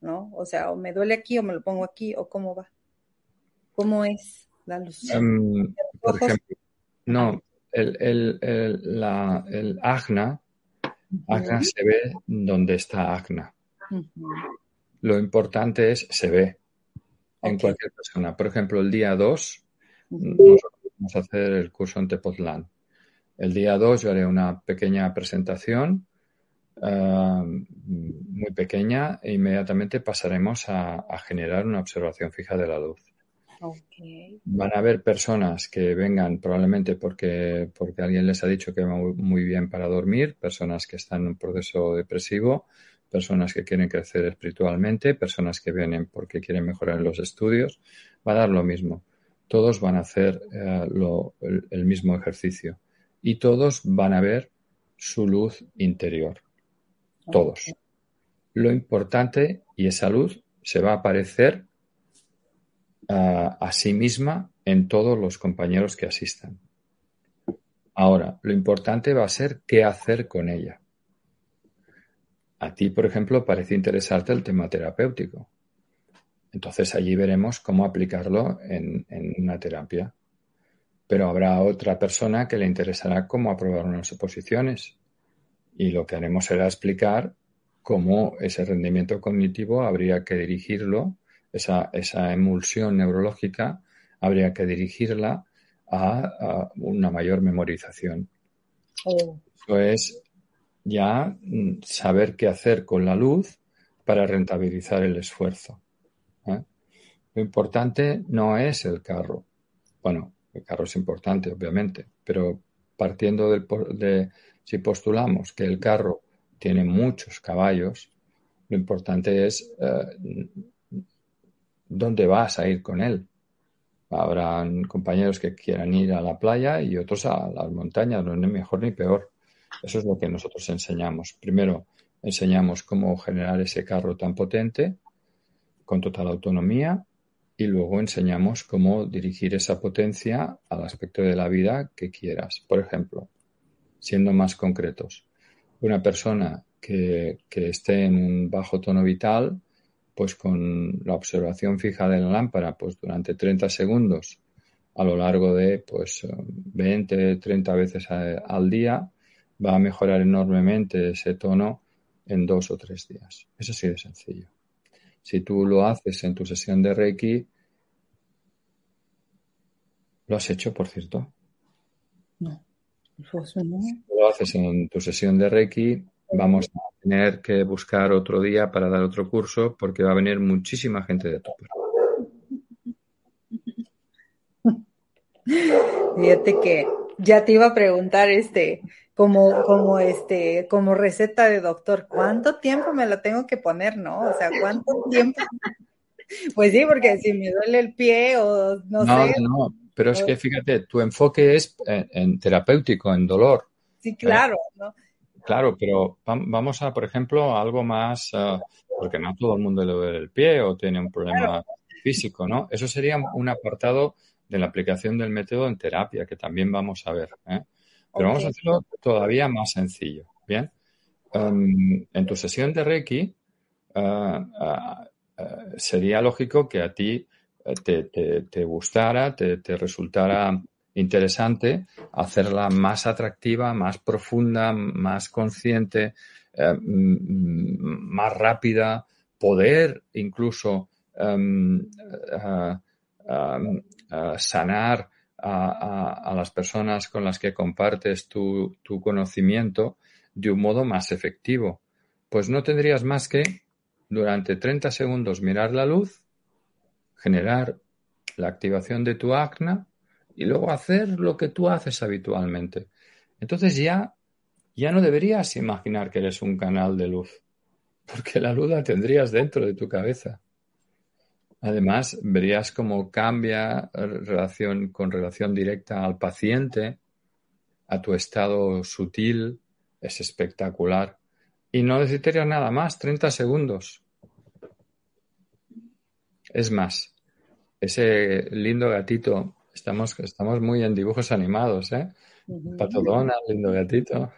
¿no? O sea, o me duele aquí o me lo pongo aquí o cómo va. ¿Cómo es la luz? Um, por ejemplo, no, el, el, el, la, el agna, agna se ve donde está agna. Lo importante es se ve en cualquier persona. Por ejemplo, el día 2, uh -huh. nosotros vamos a hacer el curso en Tepoztlán. El día 2 yo haré una pequeña presentación uh, muy pequeña e inmediatamente pasaremos a, a, generar una observación fija de la luz. Okay. Van a haber personas que vengan probablemente porque, porque alguien les ha dicho que va muy bien para dormir, personas que están en un proceso depresivo, personas que quieren crecer espiritualmente, personas que vienen porque quieren mejorar los estudios. Va a dar lo mismo. Todos van a hacer lo, el, el mismo ejercicio y todos van a ver su luz interior. Todos. Lo importante, y esa luz se va a aparecer a sí misma en todos los compañeros que asistan. Ahora, lo importante va a ser qué hacer con ella. A ti, por ejemplo, parece interesarte el tema terapéutico. Entonces allí veremos cómo aplicarlo en, una terapia. Pero habrá otra persona que le interesará cómo aprobar unas oposiciones. Y lo que haremos será explicar cómo ese rendimiento cognitivo habría que dirigirlo, esa, esa emulsión neurológica, habría que dirigirla a, a una mayor memorización. Oh. Eso es ya saber qué hacer con la luz para rentabilizar el esfuerzo. ¿eh? Lo importante no es el carro. Bueno, el carro es importante, obviamente, pero partiendo del, de si postulamos que el carro tiene muchos caballos, lo importante es eh, dónde vas a ir con él. Habrán compañeros que quieran ir a la playa y otros a las montañas, no es mejor ni peor. Eso es lo que nosotros enseñamos. Primero, enseñamos cómo generar ese carro tan potente con total autonomía y luego enseñamos cómo dirigir esa potencia al aspecto de la vida que quieras. Por ejemplo, siendo más concretos, una persona que, que esté en un bajo tono vital, pues con la observación fija de la lámpara, pues durante 30 segundos a lo largo de pues 20, 30 veces al día, va a mejorar enormemente ese tono en dos o tres días. Es así de sencillo. Si tú lo haces en tu sesión de Reiki, ¿lo has hecho, por cierto? No. Pues no. Si lo haces en tu sesión de Reiki, vamos a tener que buscar otro día para dar otro curso porque va a venir muchísima gente de tu Fíjate que ya te iba a preguntar este como como este como receta de doctor, ¿cuánto tiempo me la tengo que poner, no? O sea, ¿cuánto tiempo? Pues sí, porque si me duele el pie o no, no sé. No, pero es que fíjate, tu enfoque es en, en terapéutico, en dolor. Sí, claro, ¿no? Claro, pero vamos a, por ejemplo, a algo más, uh, porque no todo el mundo le duele el pie o tiene un problema físico, ¿no? Eso sería un apartado de la aplicación del método en terapia, que también vamos a ver. ¿eh? Pero vamos a hacerlo todavía más sencillo, ¿bien? Um, en tu sesión de Reiki, uh, uh, sería lógico que a ti te, te, te gustara, te, te resultara interesante hacerla más atractiva, más profunda, más consciente, eh, más rápida, poder incluso um, uh, uh, uh, sanar a, a, las personas con las que compartes tu, tu conocimiento de un modo más efectivo. Pues no tendrías más que durante 30 segundos mirar la luz, generar la activación de tu acna, y luego hacer lo que tú haces habitualmente. Entonces ya, ya no deberías imaginar que eres un canal de luz. porque la luz la tendrías dentro de tu cabeza. Además, verías cómo cambia relación, con relación directa al paciente, a tu estado sutil, es espectacular. Y no necesitarías nada más, 30 segundos. Es más, ese lindo gatito, estamos, estamos muy en dibujos animados, ¿eh? Patodona, lindo gatito.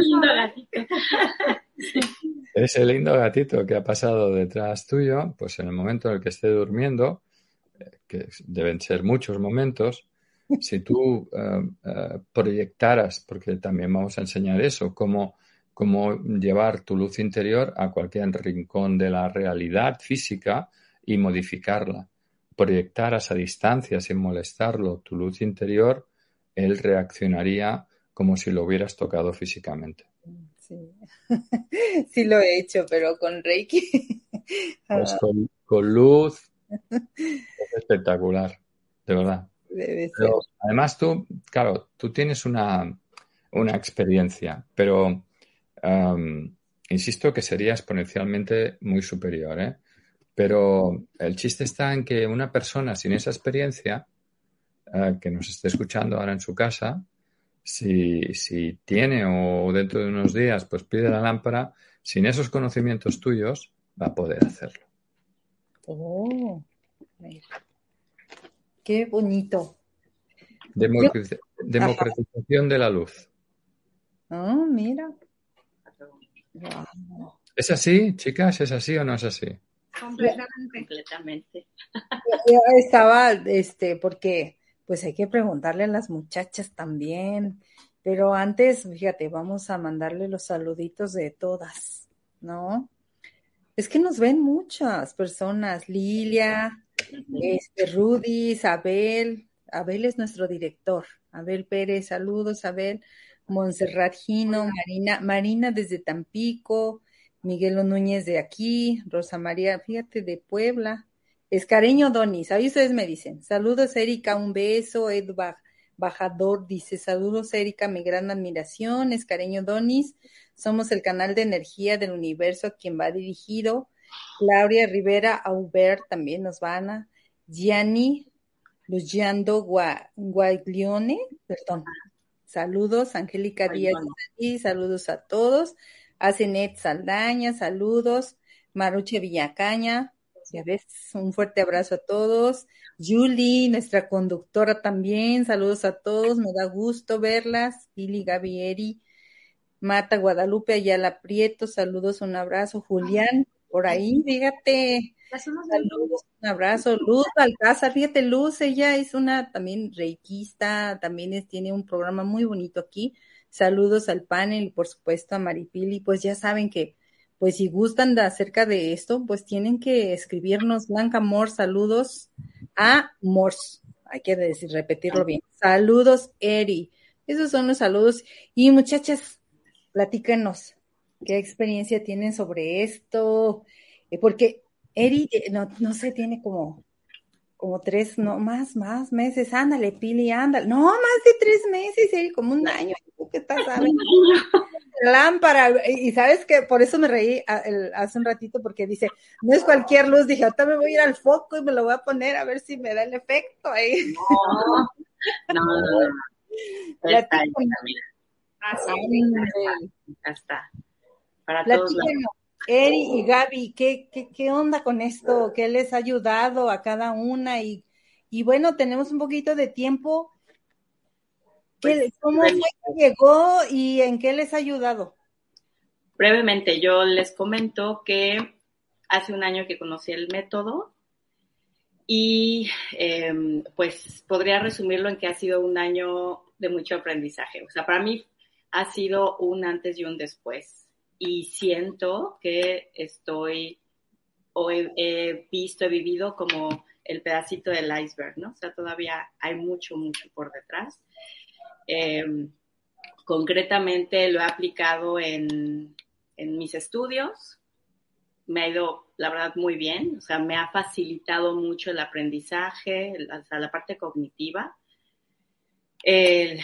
lindo gatito. *laughs* Ese lindo gatito que ha pasado detrás tuyo, pues en el momento en el que esté durmiendo, eh, que deben ser muchos momentos, si tú eh, eh, proyectaras, porque también vamos a enseñar eso, cómo, cómo llevar tu luz interior a cualquier rincón de la realidad física y modificarla. Proyectaras a distancia sin molestarlo tu luz interior, él reaccionaría como si lo hubieras tocado físicamente. Sí. *laughs* sí lo he hecho, pero con Reiki. *laughs* Pues con, luz es espectacular, de verdad. además tú, claro, tú tienes una, una experiencia, pero insisto que sería exponencialmente muy superior, ¿eh? Pero el chiste está en que una persona sin esa experiencia, eh, que nos esté escuchando ahora en su casa, si, si tiene o dentro de unos días, pues pide la lámpara, sin esos conocimientos tuyos, va a poder hacerlo. Oh, qué bonito. democratización de la luz. Oh, mira. ¿Es así, chicas? ¿Es así o no es así? Completamente. Completamente. Estaba, este, porque pues hay que preguntarle a las muchachas también. Pero antes, fíjate, vamos a mandarle los saluditos de todas, ¿no? Es que nos ven muchas personas, Lilia, este, Rudy, Isabel, Abel es nuestro director, Abel Pérez, saludos, Abel, Montserrat Gino, Marina, Marina desde Tampico, Miguel Núñez de aquí, Rosa María, fíjate, de Puebla, Escareño Donis, ahí ustedes me dicen, saludos Erika, un beso, Ed Bajador dice, saludos Erika, mi gran admiración, Escareño Donis, somos el canal de energía del universo a quien va dirigido, Claudia Rivera Aubert también nos van a, Gianni Luciando Guaglione, perdón, saludos, Angélica Díaz, y saludos a todos, Asenet Saldaña, saludos, Maruche Villacaña, ya ves, un fuerte abrazo a todos. Julie, nuestra conductora también, saludos a todos, me da gusto verlas. Lili Gavieri, Mata Guadalupe Ayala Prieto, saludos, un abrazo. Julián, por ahí, fíjate. Saludos, un abrazo. Luz Alcázar, fíjate, Luz, ella es una también reikista, también tiene un programa muy bonito aquí. Saludos al panel y por supuesto a Maripili, pues ya saben que pues si gustan de acerca de esto, pues tienen que escribirnos Blanca Mor, saludos a Mors, hay que decir, repetirlo bien. Saludos, Eri. Esos son los saludos. Y muchachas, platícanos, ¿qué experiencia tienen sobre esto? Eh, porque Eri, eh, no, no sé, tiene como, como tres, no, más, más meses. Ándale, Pili, ándale. No, más de tres meses, Eri, como un año. ¿Qué estás *laughs* lámpara. Y sabes que por eso me reí hace un ratito porque dice, no es cualquier luz. Dije, ahorita me voy a ir al foco y me lo voy a poner a ver si me da el efecto ahí. No, no, no. *laughs* Ya está, está. Para todos Eri y Gaby, ¿qué, qué, ¿qué onda con esto? ¿Qué les ha ayudado a cada una? Y, y bueno, tenemos un poquito de tiempo pues, ¿Cómo fue que llegó y en qué les ha ayudado? Brevemente, yo les comento que hace un año que conocí el método y em, pues podría resumirlo en que ha sido un año de mucho aprendizaje. O sea, para mí ha sido un antes y un después y siento que estoy o he visto, he vivido como el pedacito del iceberg, ¿no? O sea, todavía hay mucho, mucho por detrás. Em, concretamente lo he aplicado en, mis estudios. Me ha ido, la verdad, muy bien. O sea, me ha facilitado mucho el aprendizaje, hasta la parte cognitiva. Em,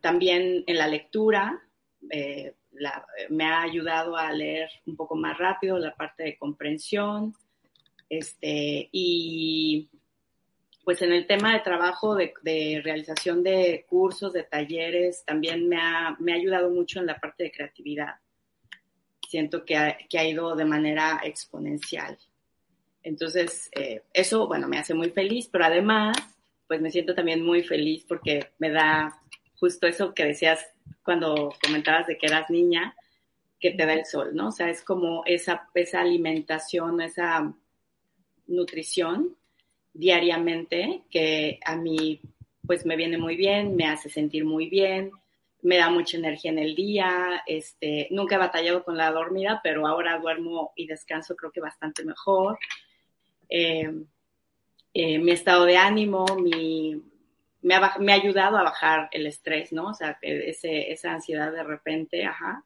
también en la lectura, eh, me ha ayudado a leer un poco más rápido la parte de comprensión, este, y pues en el tema de trabajo, de, realización de cursos, de talleres, también me ha, me ha, ayudado mucho en la parte de creatividad. Siento que ha, que ha ido de manera exponencial. Entonces, eh, eso, bueno, me hace muy feliz, pero además, pues me siento también muy feliz porque me da justo eso que decías cuando comentabas de que eras niña, que te da el sol, ¿no? O sea, es como esa, esa alimentación, esa nutrición diariamente que a mí pues me viene muy bien, me hace sentir muy bien, me da mucha energía en el día, este, nunca he batallado con la dormida, pero ahora duermo y descanso creo que bastante mejor. Eh, eh, mi estado de ánimo, mi, me, ha, me, ha, ayudado a bajar el estrés, ¿no? O sea, ese, esa ansiedad de repente, ajá,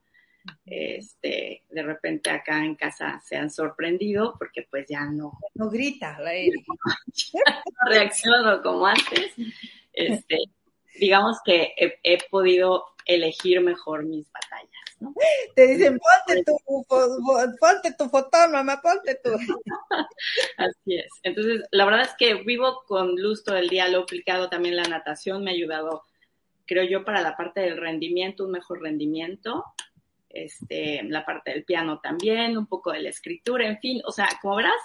este, de repente acá en casa se han sorprendido porque pues ya no. No grita, la *laughs* no reacciono como antes. Este, digamos que he, podido elegir mejor mis batallas. ¿no? Te dicen, ponte tu, ponte tu fotón, mamá, ponte tu. *laughs* Así es. Entonces, la verdad es que vivo con luz todo el día, lo he aplicado también la natación, me ha ayudado, creo yo, para la parte del rendimiento, un mejor rendimiento este, la parte del piano también, un poco de la escritura, en fin, o sea, como verás,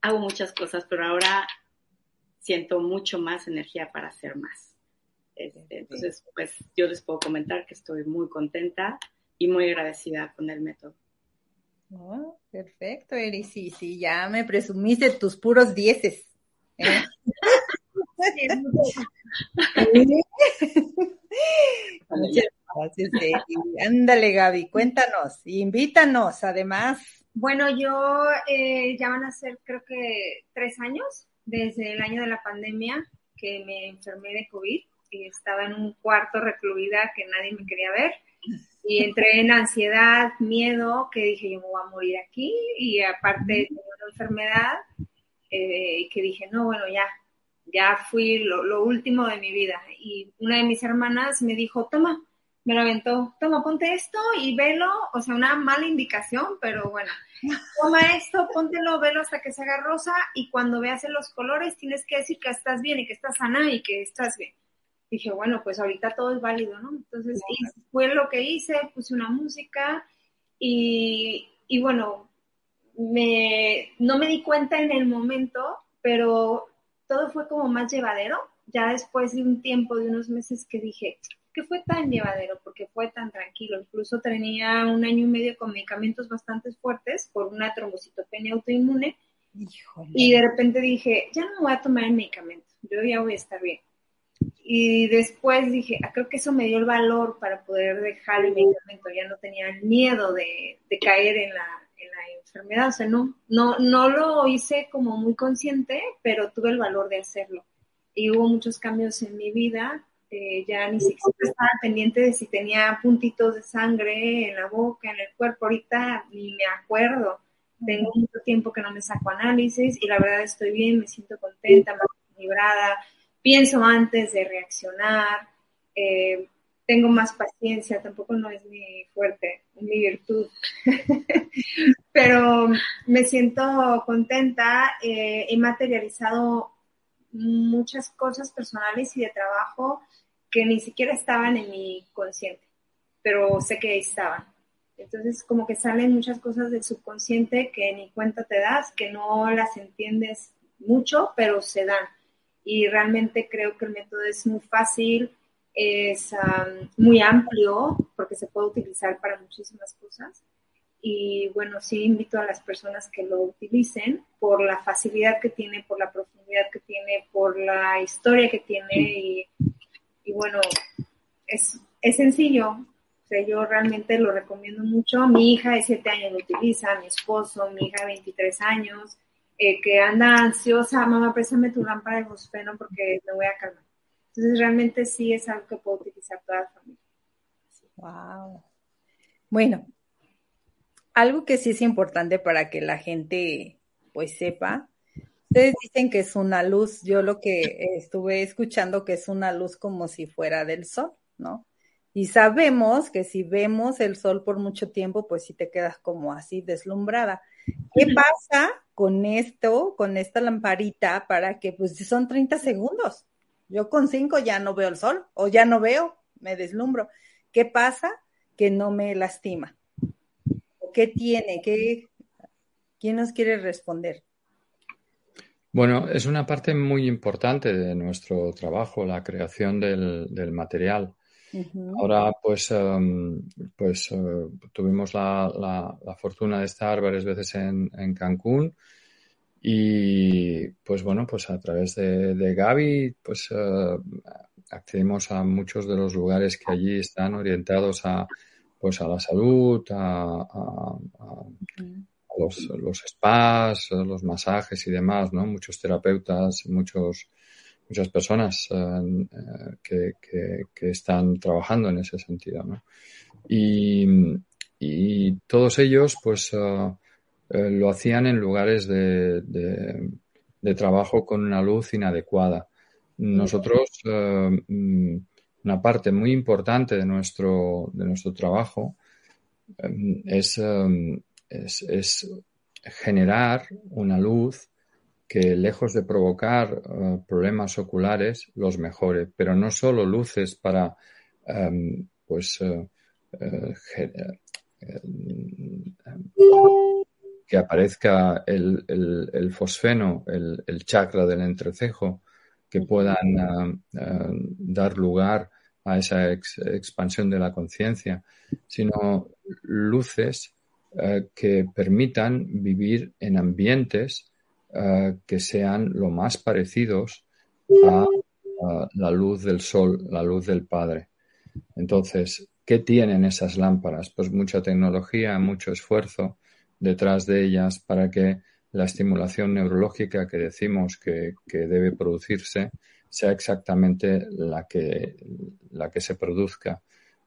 hago muchas cosas, pero ahora siento mucho más energía para hacer más. Este, entonces, pues yo les puedo comentar que estoy muy contenta y muy agradecida con el método. Oh, perfecto, Eri. Sí, sí, ya me presumiste tus puros dieces. ¿eh? *laughs* *laughs* Ándale, Gaby, cuéntanos, invítanos además. Bueno, yo eh, ya van a ser creo que tres años desde el año de la pandemia que me enfermé de COVID y estaba en un cuarto recluida que nadie me quería ver. Y entré en ansiedad, miedo, que dije yo me voy a morir aquí y aparte de una enfermedad eh, que dije no, bueno ya, ya fui lo, lo último de mi vida y una de mis hermanas me dijo toma, me lo aventó, toma, ponte esto y velo, o sea, una mala indicación, pero bueno, toma esto, póntelo, velo hasta que se haga rosa y cuando veas en los colores tienes que decir que estás bien y que estás sana y que estás bien. Dije, bueno, pues ahorita todo es válido, ¿no? Entonces fue lo que hice, puse una música y, y bueno, me, no me di cuenta en el momento, pero todo fue como más llevadero. Ya después de un tiempo, de unos meses que dije, que fue tan llevadero, porque fue tan tranquilo. Incluso tenía un año y medio con medicamentos bastante fuertes por una trombocitopenia autoinmune. Y de repente dije, ya no voy a tomar el medicamento, yo ya voy a estar bien. Y después dije, ah, creo que eso me dio el valor para poder dejar el medicamento, ya no tenía el miedo de, de caer en la, en la enfermedad, o sea, no, no, no lo hice como muy consciente, pero tuve el valor de hacerlo. Y hubo muchos cambios en mi vida ya ni siquiera estaba pendiente de si tenía puntitos de sangre en la boca, en el cuerpo, ahorita ni me acuerdo. Tengo mucho tiempo que no me saco análisis y la verdad estoy bien, me siento contenta, más equilibrada, pienso antes de reaccionar, eh, tengo más paciencia, tampoco no es mi fuerte, mi virtud, *laughs* pero me siento contenta, eh, he materializado muchas cosas personales y de trabajo que ni siquiera estaban en mi consciente, pero sé que estaban. Entonces, como que salen muchas cosas del subconsciente que ni cuenta te das, que no las entiendes mucho, pero se dan. Y realmente creo que el método es muy fácil, es muy amplio, porque se puede utilizar para muchísimas cosas. Y bueno, sí invito a las personas que lo utilicen por la facilidad que tiene, por la profundidad que tiene, por la historia que tiene y y bueno, es, es sencillo. O sea, yo realmente lo recomiendo mucho. Mi hija de 7 años lo utiliza, mi esposo, mi hija de 23 años, eh, que anda ansiosa, mamá, préstame tu lámpara de fosfeno porque me voy a calmar. Entonces, realmente sí es algo que puedo utilizar toda la familia. Wow. Bueno, algo que sí es importante para que la gente pues sepa Ustedes dicen que es una luz, yo lo que estuve escuchando que es una luz como si fuera del sol, ¿no? Y sabemos que si vemos el sol por mucho tiempo, pues sí te quedas como así deslumbrada. ¿Qué pasa con esto, con esta lamparita para que pues son 30 segundos? Yo con 5 ya no veo el sol o ya no veo, me deslumbro. ¿Qué pasa? Que no me lastima. ¿Qué tiene? ¿Qué... ¿Quién nos quiere responder? Bueno, es una parte muy importante de nuestro trabajo, la creación del, material. Ahora, pues, em, pues eh, tuvimos la, fortuna de estar varias veces en, Cancún y, pues bueno, pues a través de, Gaby, pues eh, accedimos a muchos de los lugares que allí están orientados a, pues a la salud, a, los, los, spas, los masajes y demás, ¿no? Muchos terapeutas, muchos, muchas personas eh, que, que, están trabajando en ese sentido, ¿no? Y, y todos ellos, pues, eh, lo hacían en lugares de, de, de, trabajo con una luz inadecuada. Nosotros, mm, una parte muy importante de nuestro, de nuestro trabajo es es, generar una luz que lejos de provocar eh, problemas oculares los mejore, pero no solo luces para em, pues eh, eh, que aparezca el, fosfeno, el, chakra del entrecejo, que puedan dar lugar a esa expansión de la conciencia, sino luces eh, que permitan vivir en ambientes eh, que sean lo más parecidos a, la luz del sol, la luz del Padre. Entonces, ¿qué tienen esas lámparas? Pues mucha tecnología, mucho esfuerzo detrás de ellas para que la estimulación neurológica que decimos que, que, debe producirse sea exactamente la que, la que se produzca.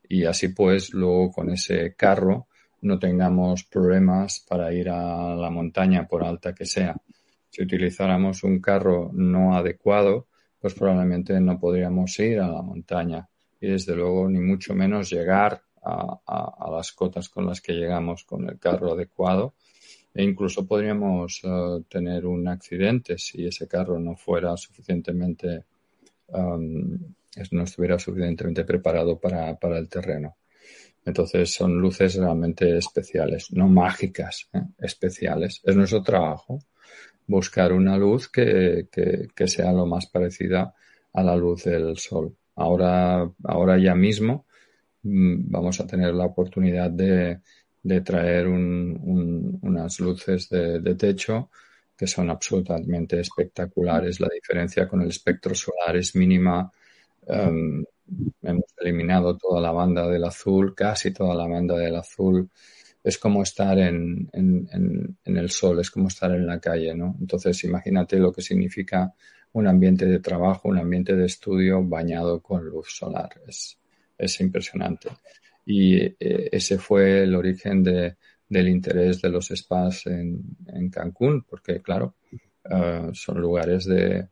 Y así pues, luego con ese carro no tengamos problemas para ir a la montaña por alta que sea. Si utilizáramos un carro no adecuado, pues probablemente no podríamos ir a la montaña y desde luego ni mucho menos llegar a, las cotas con las que llegamos con el carro adecuado e incluso podríamos eh, tener un accidente si ese carro no fuera suficientemente no estuviera suficientemente preparado para el terreno. Entonces son luces realmente especiales, no mágicas, ¿eh? especiales. Es nuestro trabajo buscar una luz que, que, sea lo más parecida a la luz del sol. Ahora, ahora ya mismo mm, vamos a tener la oportunidad de, de traer un, unas luces de, de, techo que son absolutamente espectaculares. La diferencia con el espectro solar es mínima. Em, hemos eliminado toda la banda del azul, casi toda la banda del azul. Es como estar en, el sol, es como estar en la calle, ¿no? Entonces, imagínate lo que significa un ambiente de trabajo, un ambiente de estudio bañado con luz solar. Es, es impresionante. Y eh, ese fue el origen de, del interés de los spas en, Cancún, porque, claro, eh, son lugares de,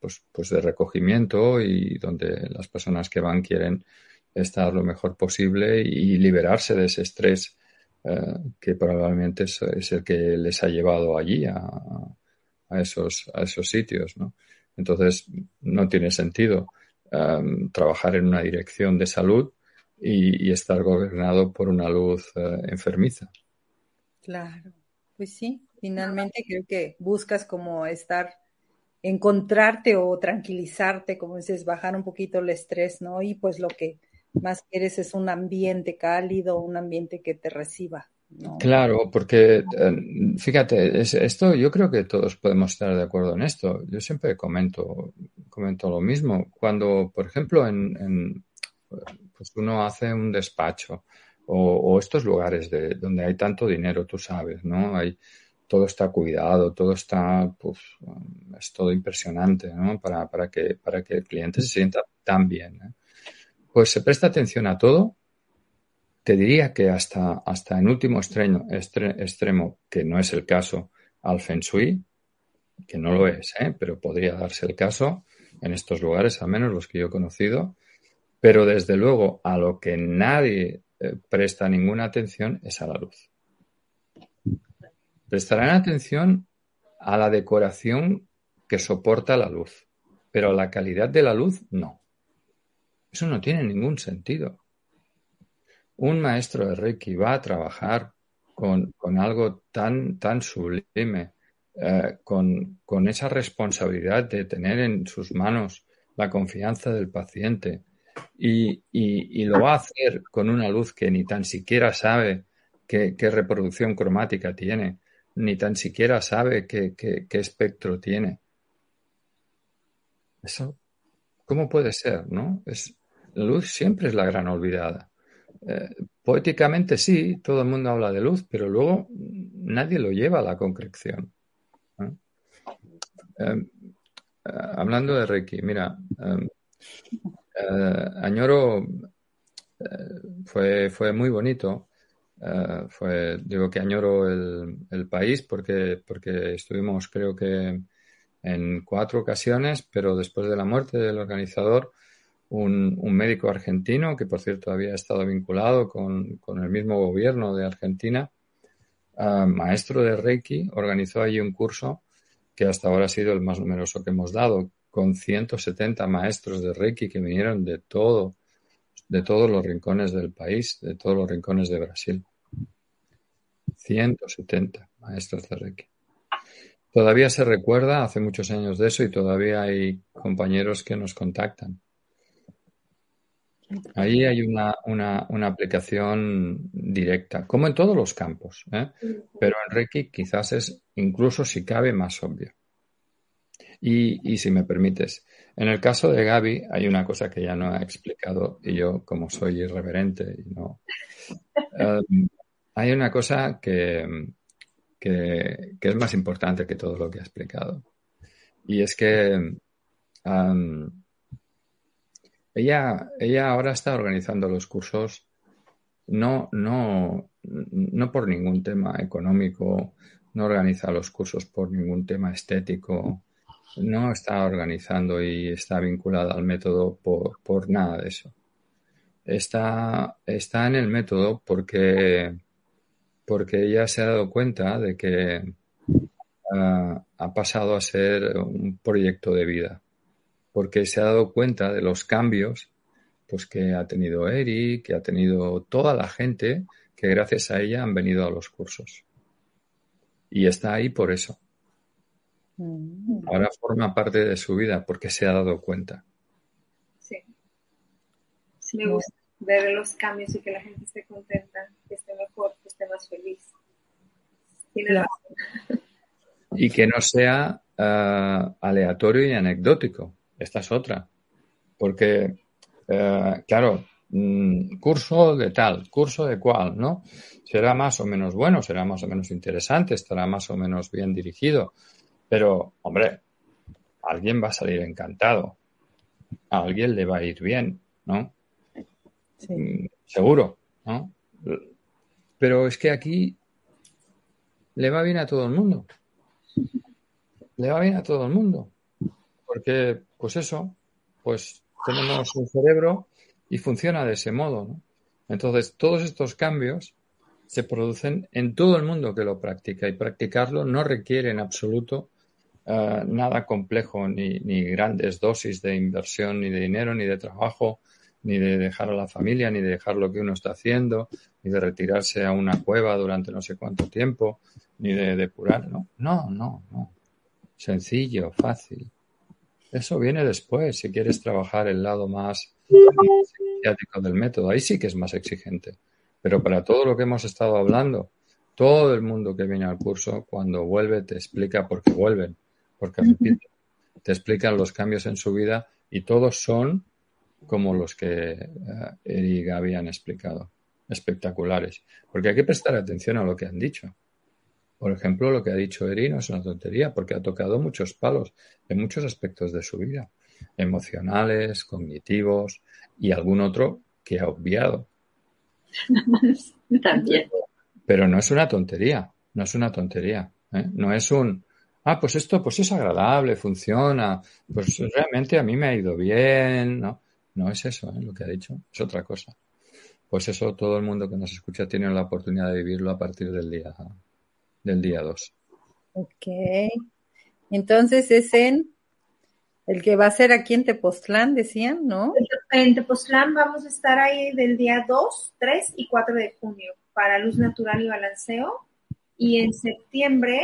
pues, pues de recogimiento y donde las personas que van quieren estar lo mejor posible y liberarse de ese estrés eh, que probablemente es, el que les ha llevado allí a, a, esos, a esos sitios. ¿no? Entonces, no tiene sentido em, trabajar en una dirección de salud y, estar gobernado por una luz eh, enfermiza. Claro, pues sí, finalmente creo que buscas como estar encontrarte o tranquilizarte, como dices, bajar un poquito el estrés, ¿no? Y pues lo que más quieres es un ambiente cálido, un ambiente que te reciba. ¿no? Claro, porque eh, fíjate, esto yo creo que todos podemos estar de acuerdo en esto. Yo siempre comento, comento lo mismo. Cuando, por ejemplo, en, pues uno hace un despacho o, o estos lugares de, donde hay tanto dinero, tú sabes, ¿no? Hay, todo está cuidado, todo está, pues, es todo impresionante, ¿no? Para, para, que, para que el cliente se sienta tan bien. ¿eh? Pues se presta atención a todo. Te diría que hasta, hasta en último extremo, extremo, que no es el caso, al Feng Shui, que no lo es, ¿eh? pero podría darse el caso en estos lugares, al menos los que yo he conocido, Pero desde luego a lo que nadie eh, presta ninguna atención es a la luz. Prestarán atención a la decoración que soporta la luz, pero a la calidad de la luz no. Eso no tiene ningún sentido. Un maestro de Reiki va a trabajar con, algo tan, tan sublime, eh, con, con, esa responsabilidad de tener en sus manos la confianza del paciente y, y, lo va a hacer con una luz que ni tan siquiera sabe qué, reproducción cromática tiene, ni tan siquiera sabe qué, qué espectro tiene. Eso, ¿cómo puede ser? ¿no? Es, la luz siempre es la gran olvidada. Eh, poéticamente sí, todo el mundo habla de luz, pero luego nadie lo lleva a la concreción. Eh, eh, hablando de Reiki, mira, Añoro fue, fue muy bonito. Fue, digo que añoro el, país porque, porque estuvimos creo que en cuatro ocasiones, pero después de la muerte del organizador un, médico argentino que, por cierto, había estado vinculado con, el mismo gobierno de Argentina, ah, maestro de Reiki, organizó allí un curso que hasta ahora ha sido el más numeroso que hemos dado, con 170 maestros de Reiki que vinieron de todo, de todos los rincones del país, de todos los rincones de Brasil. 170 maestros de Reiki. Todavía se recuerda, hace muchos años de eso, y todavía hay compañeros que nos contactan. Ahí hay una, una, aplicación directa, como en todos los campos, ¿eh? pero en Reiki quizás es incluso si cabe más obvio. Y, si me permites, en el caso de Gaby hay una cosa que ya no ha explicado y yo como soy irreverente y no... Um, *laughs* hay una cosa que, que, es más importante que todo lo que ha explicado. Y es que ella, ella ahora está organizando los cursos no, no, no por ningún tema económico, no organiza los cursos por ningún tema estético, no está organizando y está vinculada al método por, nada de eso. Está, está en el método porque, porque ella se ha dado cuenta de que ah, ha pasado a ser un proyecto de vida porque se ha dado cuenta de los cambios pues que ha tenido Eri, que ha tenido toda la gente que gracias a ella han venido a los cursos. Y está ahí por eso. Mm. Ahora forma parte de su vida porque se ha dado cuenta. Sí. Sí, me gusta ver los cambios y que la gente esté contenta, que esté mejor, que esté más feliz. Y que no sea ah, aleatorio y anecdótico. Esta es otra. Porque, eh, claro, mm, curso de tal, curso de cual, ¿no? Será más o menos bueno, será más o menos interesante, estará más o menos bien dirigido. Pero, hombre, alguien va a salir encantado. A alguien le va a ir bien, ¿no? Mm, seguro, ¿no? Pero es que aquí le va bien a todo el mundo. Le va bien a todo el mundo. Porque pues eso, pues tenemos un cerebro y funciona de ese modo. Entonces, todos estos cambios se producen en todo el mundo que lo practica y practicarlo no requiere en absoluto eh, nada complejo, ni, ni, grandes dosis de inversión, ni de dinero, ni de trabajo, ni de dejar a la familia, ni de dejar lo que uno está haciendo, ni de retirarse a una cueva durante no sé cuánto tiempo, ni de depurar, ¿no? No, no, no. Sencillo, fácil. Eso viene después, si quieres trabajar el lado más psiquiátrico del método. Ahí sí que es más exigente. Pero para todo lo que hemos estado hablando, todo el mundo que viene al curso, cuando vuelve, te explica por qué vuelven. Porque, repito, te explican los cambios en su vida y todos son como los que uh, Eri y Gaby han explicado. Espectaculares. Porque hay que prestar atención a lo que han dicho. Por ejemplo, lo que ha dicho Eri no es una tontería, porque ha tocado muchos palos en muchos aspectos de su vida, emocionales, cognitivos y algún otro que ha obviado. *laughs* También. Pero no es una tontería, no es una tontería. ¿eh? No es un, ah, pues esto pues es agradable, funciona, pues realmente a mí me ha ido bien, ¿no? No es eso, ¿eh? lo que ha dicho, es otra cosa. Pues eso todo el mundo que nos escucha tiene la oportunidad de vivirlo a partir del día del día 2. Ok. Entonces es en el que va a ser aquí en Tepoztlán, decían, ¿no? En Tepoztlán vamos a estar ahí del día 2, 3 y 4 de junio para luz natural y balanceo. Y en septiembre,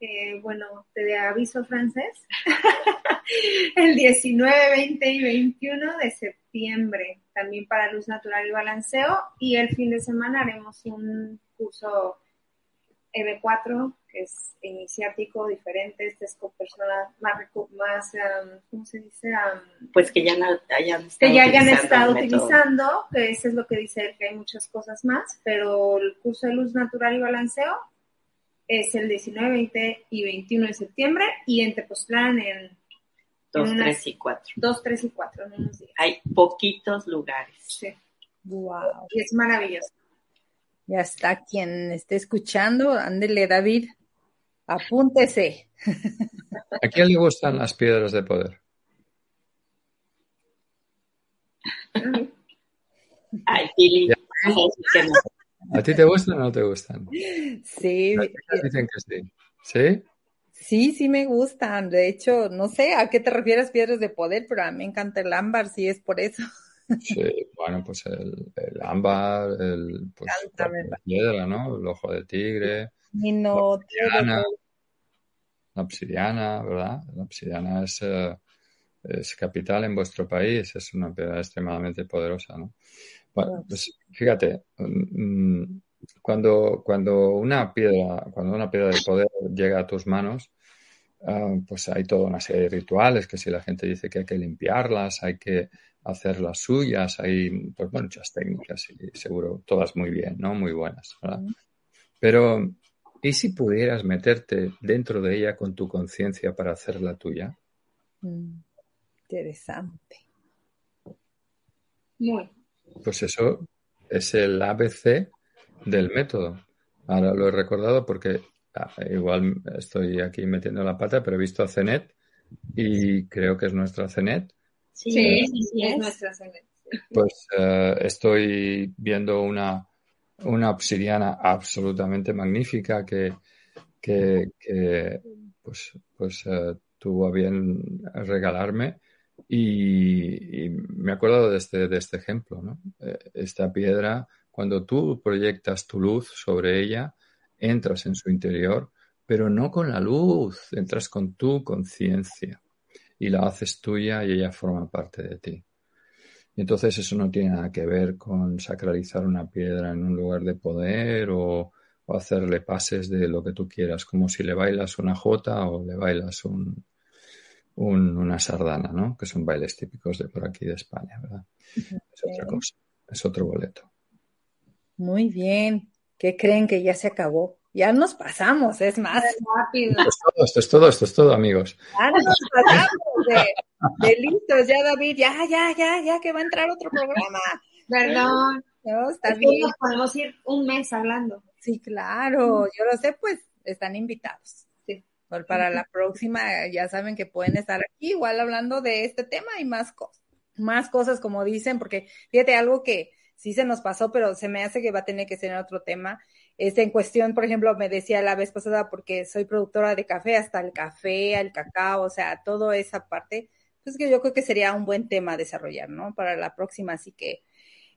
eh, bueno, te aviso francés, *laughs* el 19, 20 y 21 de septiembre, también para luz natural y balanceo. Y el fin de semana haremos un curso EB4 que es iniciático, diferente, este es con personas más, más ¿cómo se dice? pues que ya hayan estado, que ya hayan estado utilizando, que eso es lo que dice él, que hay muchas cosas más, pero el curso de luz natural y balanceo es el 19, 20 y 21 de septiembre y en Tepoztlán en 2, 3 y 4. 2, 3 y 4 en unos días. Hay poquitos lugares. Sí. Wow. Y es maravilloso. Ya está quien esté escuchando, ándele David, apúntese. ¿A quién le gustan las piedras de poder? Ay, Pili. ¿A ti te gustan o no te gustan? Sí. Dicen que sí. ¿Sí? Sí, sí me gustan. De hecho, no sé a qué te refieres piedras de poder, pero a mí me encanta el ámbar, si es por eso. Sí, bueno, pues el, el ámbar, el, pues, la piedra, ¿no? El ojo de tigre. la, obsidiana, la obsidiana, ¿verdad? La obsidiana es, eh, es capital en vuestro país, es una piedra extremadamente poderosa, ¿no? Bueno, pues fíjate, mm, cuando, cuando una piedra, cuando una piedra de poder llega a tus manos, ah, pues hay toda una serie de rituales que si la gente dice que hay que limpiarlas, hay que hacer las suyas, hay pues, muchas técnicas y seguro todas muy bien, ¿no? Muy buenas, ¿verdad? Pero, ¿y si pudieras meterte dentro de ella con tu conciencia para hacer la tuya? Mm, interesante. Muy. Pues eso es el ABC del método. Ahora lo he recordado porque ah, igual estoy aquí metiendo la pata, pero he visto a Cenet y creo que es nuestra Cenet Sí, sí, es nuestra Pues eh, estoy viendo una, una obsidiana absolutamente magnífica que, que, pues, pues uh, tuvo a bien regalarme y, me acuerdo de este, de este ejemplo, ¿no? Eh, esta piedra, cuando tú proyectas tu luz sobre ella, entras en su interior, pero no con la luz, entras con tu conciencia y la haces tuya y ella forma parte de ti. Y entonces eso no tiene nada que ver con sacralizar una piedra en un lugar de poder o, hacerle pases de lo que tú quieras, como si le bailas una jota o le bailas un, una sardana, ¿no? Que son bailes típicos de por aquí de España, ¿verdad? Es otra cosa, es otro boleto. Muy bien. ¿Qué creen que ya se acabó? Ya nos pasamos, es más rápido. Esto es todo, esto es todo, esto es todo, amigos. Ya nos pasamos de, listos, ya David, ya, ya, ya, ya que va a entrar otro programa. Perdón. No, está bien. podemos ir un mes hablando. Sí, claro, yo lo sé, pues están invitados. Sí. para la próxima ya saben que pueden estar aquí igual hablando de este tema y más cosas. Más cosas como dicen, porque fíjate algo que sí se nos pasó, pero se me hace que va a tener que ser otro tema este, en cuestión, por ejemplo, me decía la vez pasada, porque soy productora de café, hasta el café, el cacao, o sea, toda esa parte, pues que yo creo que sería un buen tema a desarrollar, ¿no? Para la próxima, así que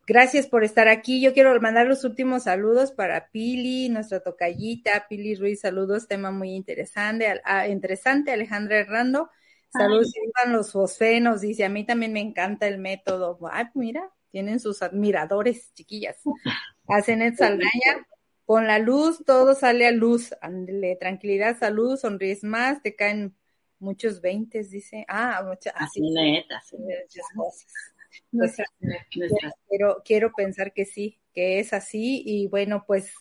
gracias por estar aquí. Yo quiero mandar los últimos saludos para Pili, nuestra tocallita, Pili Ruiz, saludos, tema muy interesante, ah, interesante, Alejandra Herrando. Saludos, a los fosfenos, dice, a mí también me encanta el método. Ay, mira, tienen sus admiradores, chiquillas. *laughs* Hacen el Saldaña, con la luz todo sale a luz. Andale, tranquilidad, salud, sonríes más, te caen muchos veintes, dice. Ah, muchas, así, neta, muchas cosas. Pues, quiero, quiero pensar que sí, que es así. Y bueno, pues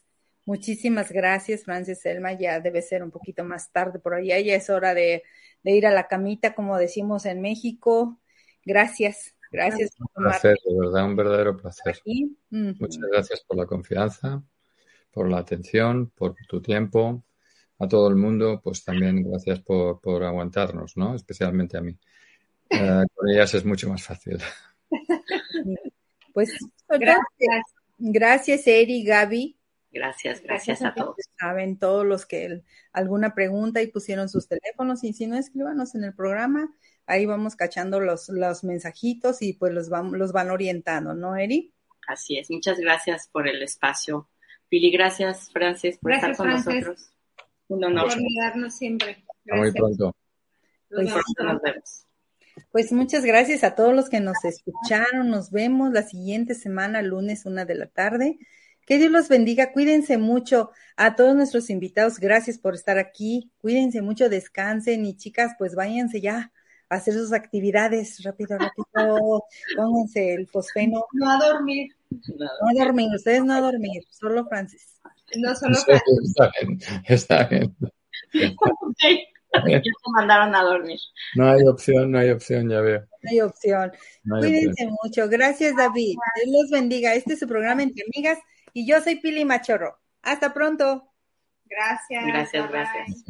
muchísimas gracias, Francis Selma. Ya debe ser un poquito más tarde por allá. Ya es hora de, ir a la camita, como decimos en México. Gracias. Gracias. Un placer, de verdad, un verdadero placer. Muchas gracias por la confianza por la atención, por tu tiempo. A todo el mundo, pues también gracias por, por aguantarnos, ¿no? Especialmente a mí. Eh, con ellas es mucho más fácil. *laughs* Pues gracias. Gracias, Eri, Gaby. Gracias, gracias a todos. Saben todos los que alguna pregunta y pusieron sus teléfonos y si no, escríbanos en el programa. Ahí vamos cachando los, los mensajitos y pues los, van, los van orientando, ¿no, Eri? Así es. Muchas gracias por el espacio. Pili, gracias, Francis, por estar con nosotros. Un honor. Por siempre. Muy pronto. Muy pronto nos vemos. Pues muchas gracias a todos los que nos escucharon. Nos vemos la siguiente semana, lunes, una de la tarde. Que Dios los bendiga, cuídense mucho. A todos nuestros invitados, gracias por estar aquí. Cuídense mucho, descansen y chicas, pues váyanse ya a hacer sus actividades. Rápido, rápido. *laughs* Pónganse el fosfeno. No a dormir. No a dormir, ustedes no a dormir, solo Francis. No solo Francis. Está bien, está bien. *laughs* Ya te mandaron a dormir. No hay opción, no hay opción, ya veo. No hay opción. Cuídense mucho. Gracias, David. Dios los bendiga. Este es su programa Entre Amigas y yo soy Pili Machorro. Hasta pronto. Gracias. Gracias, gracias.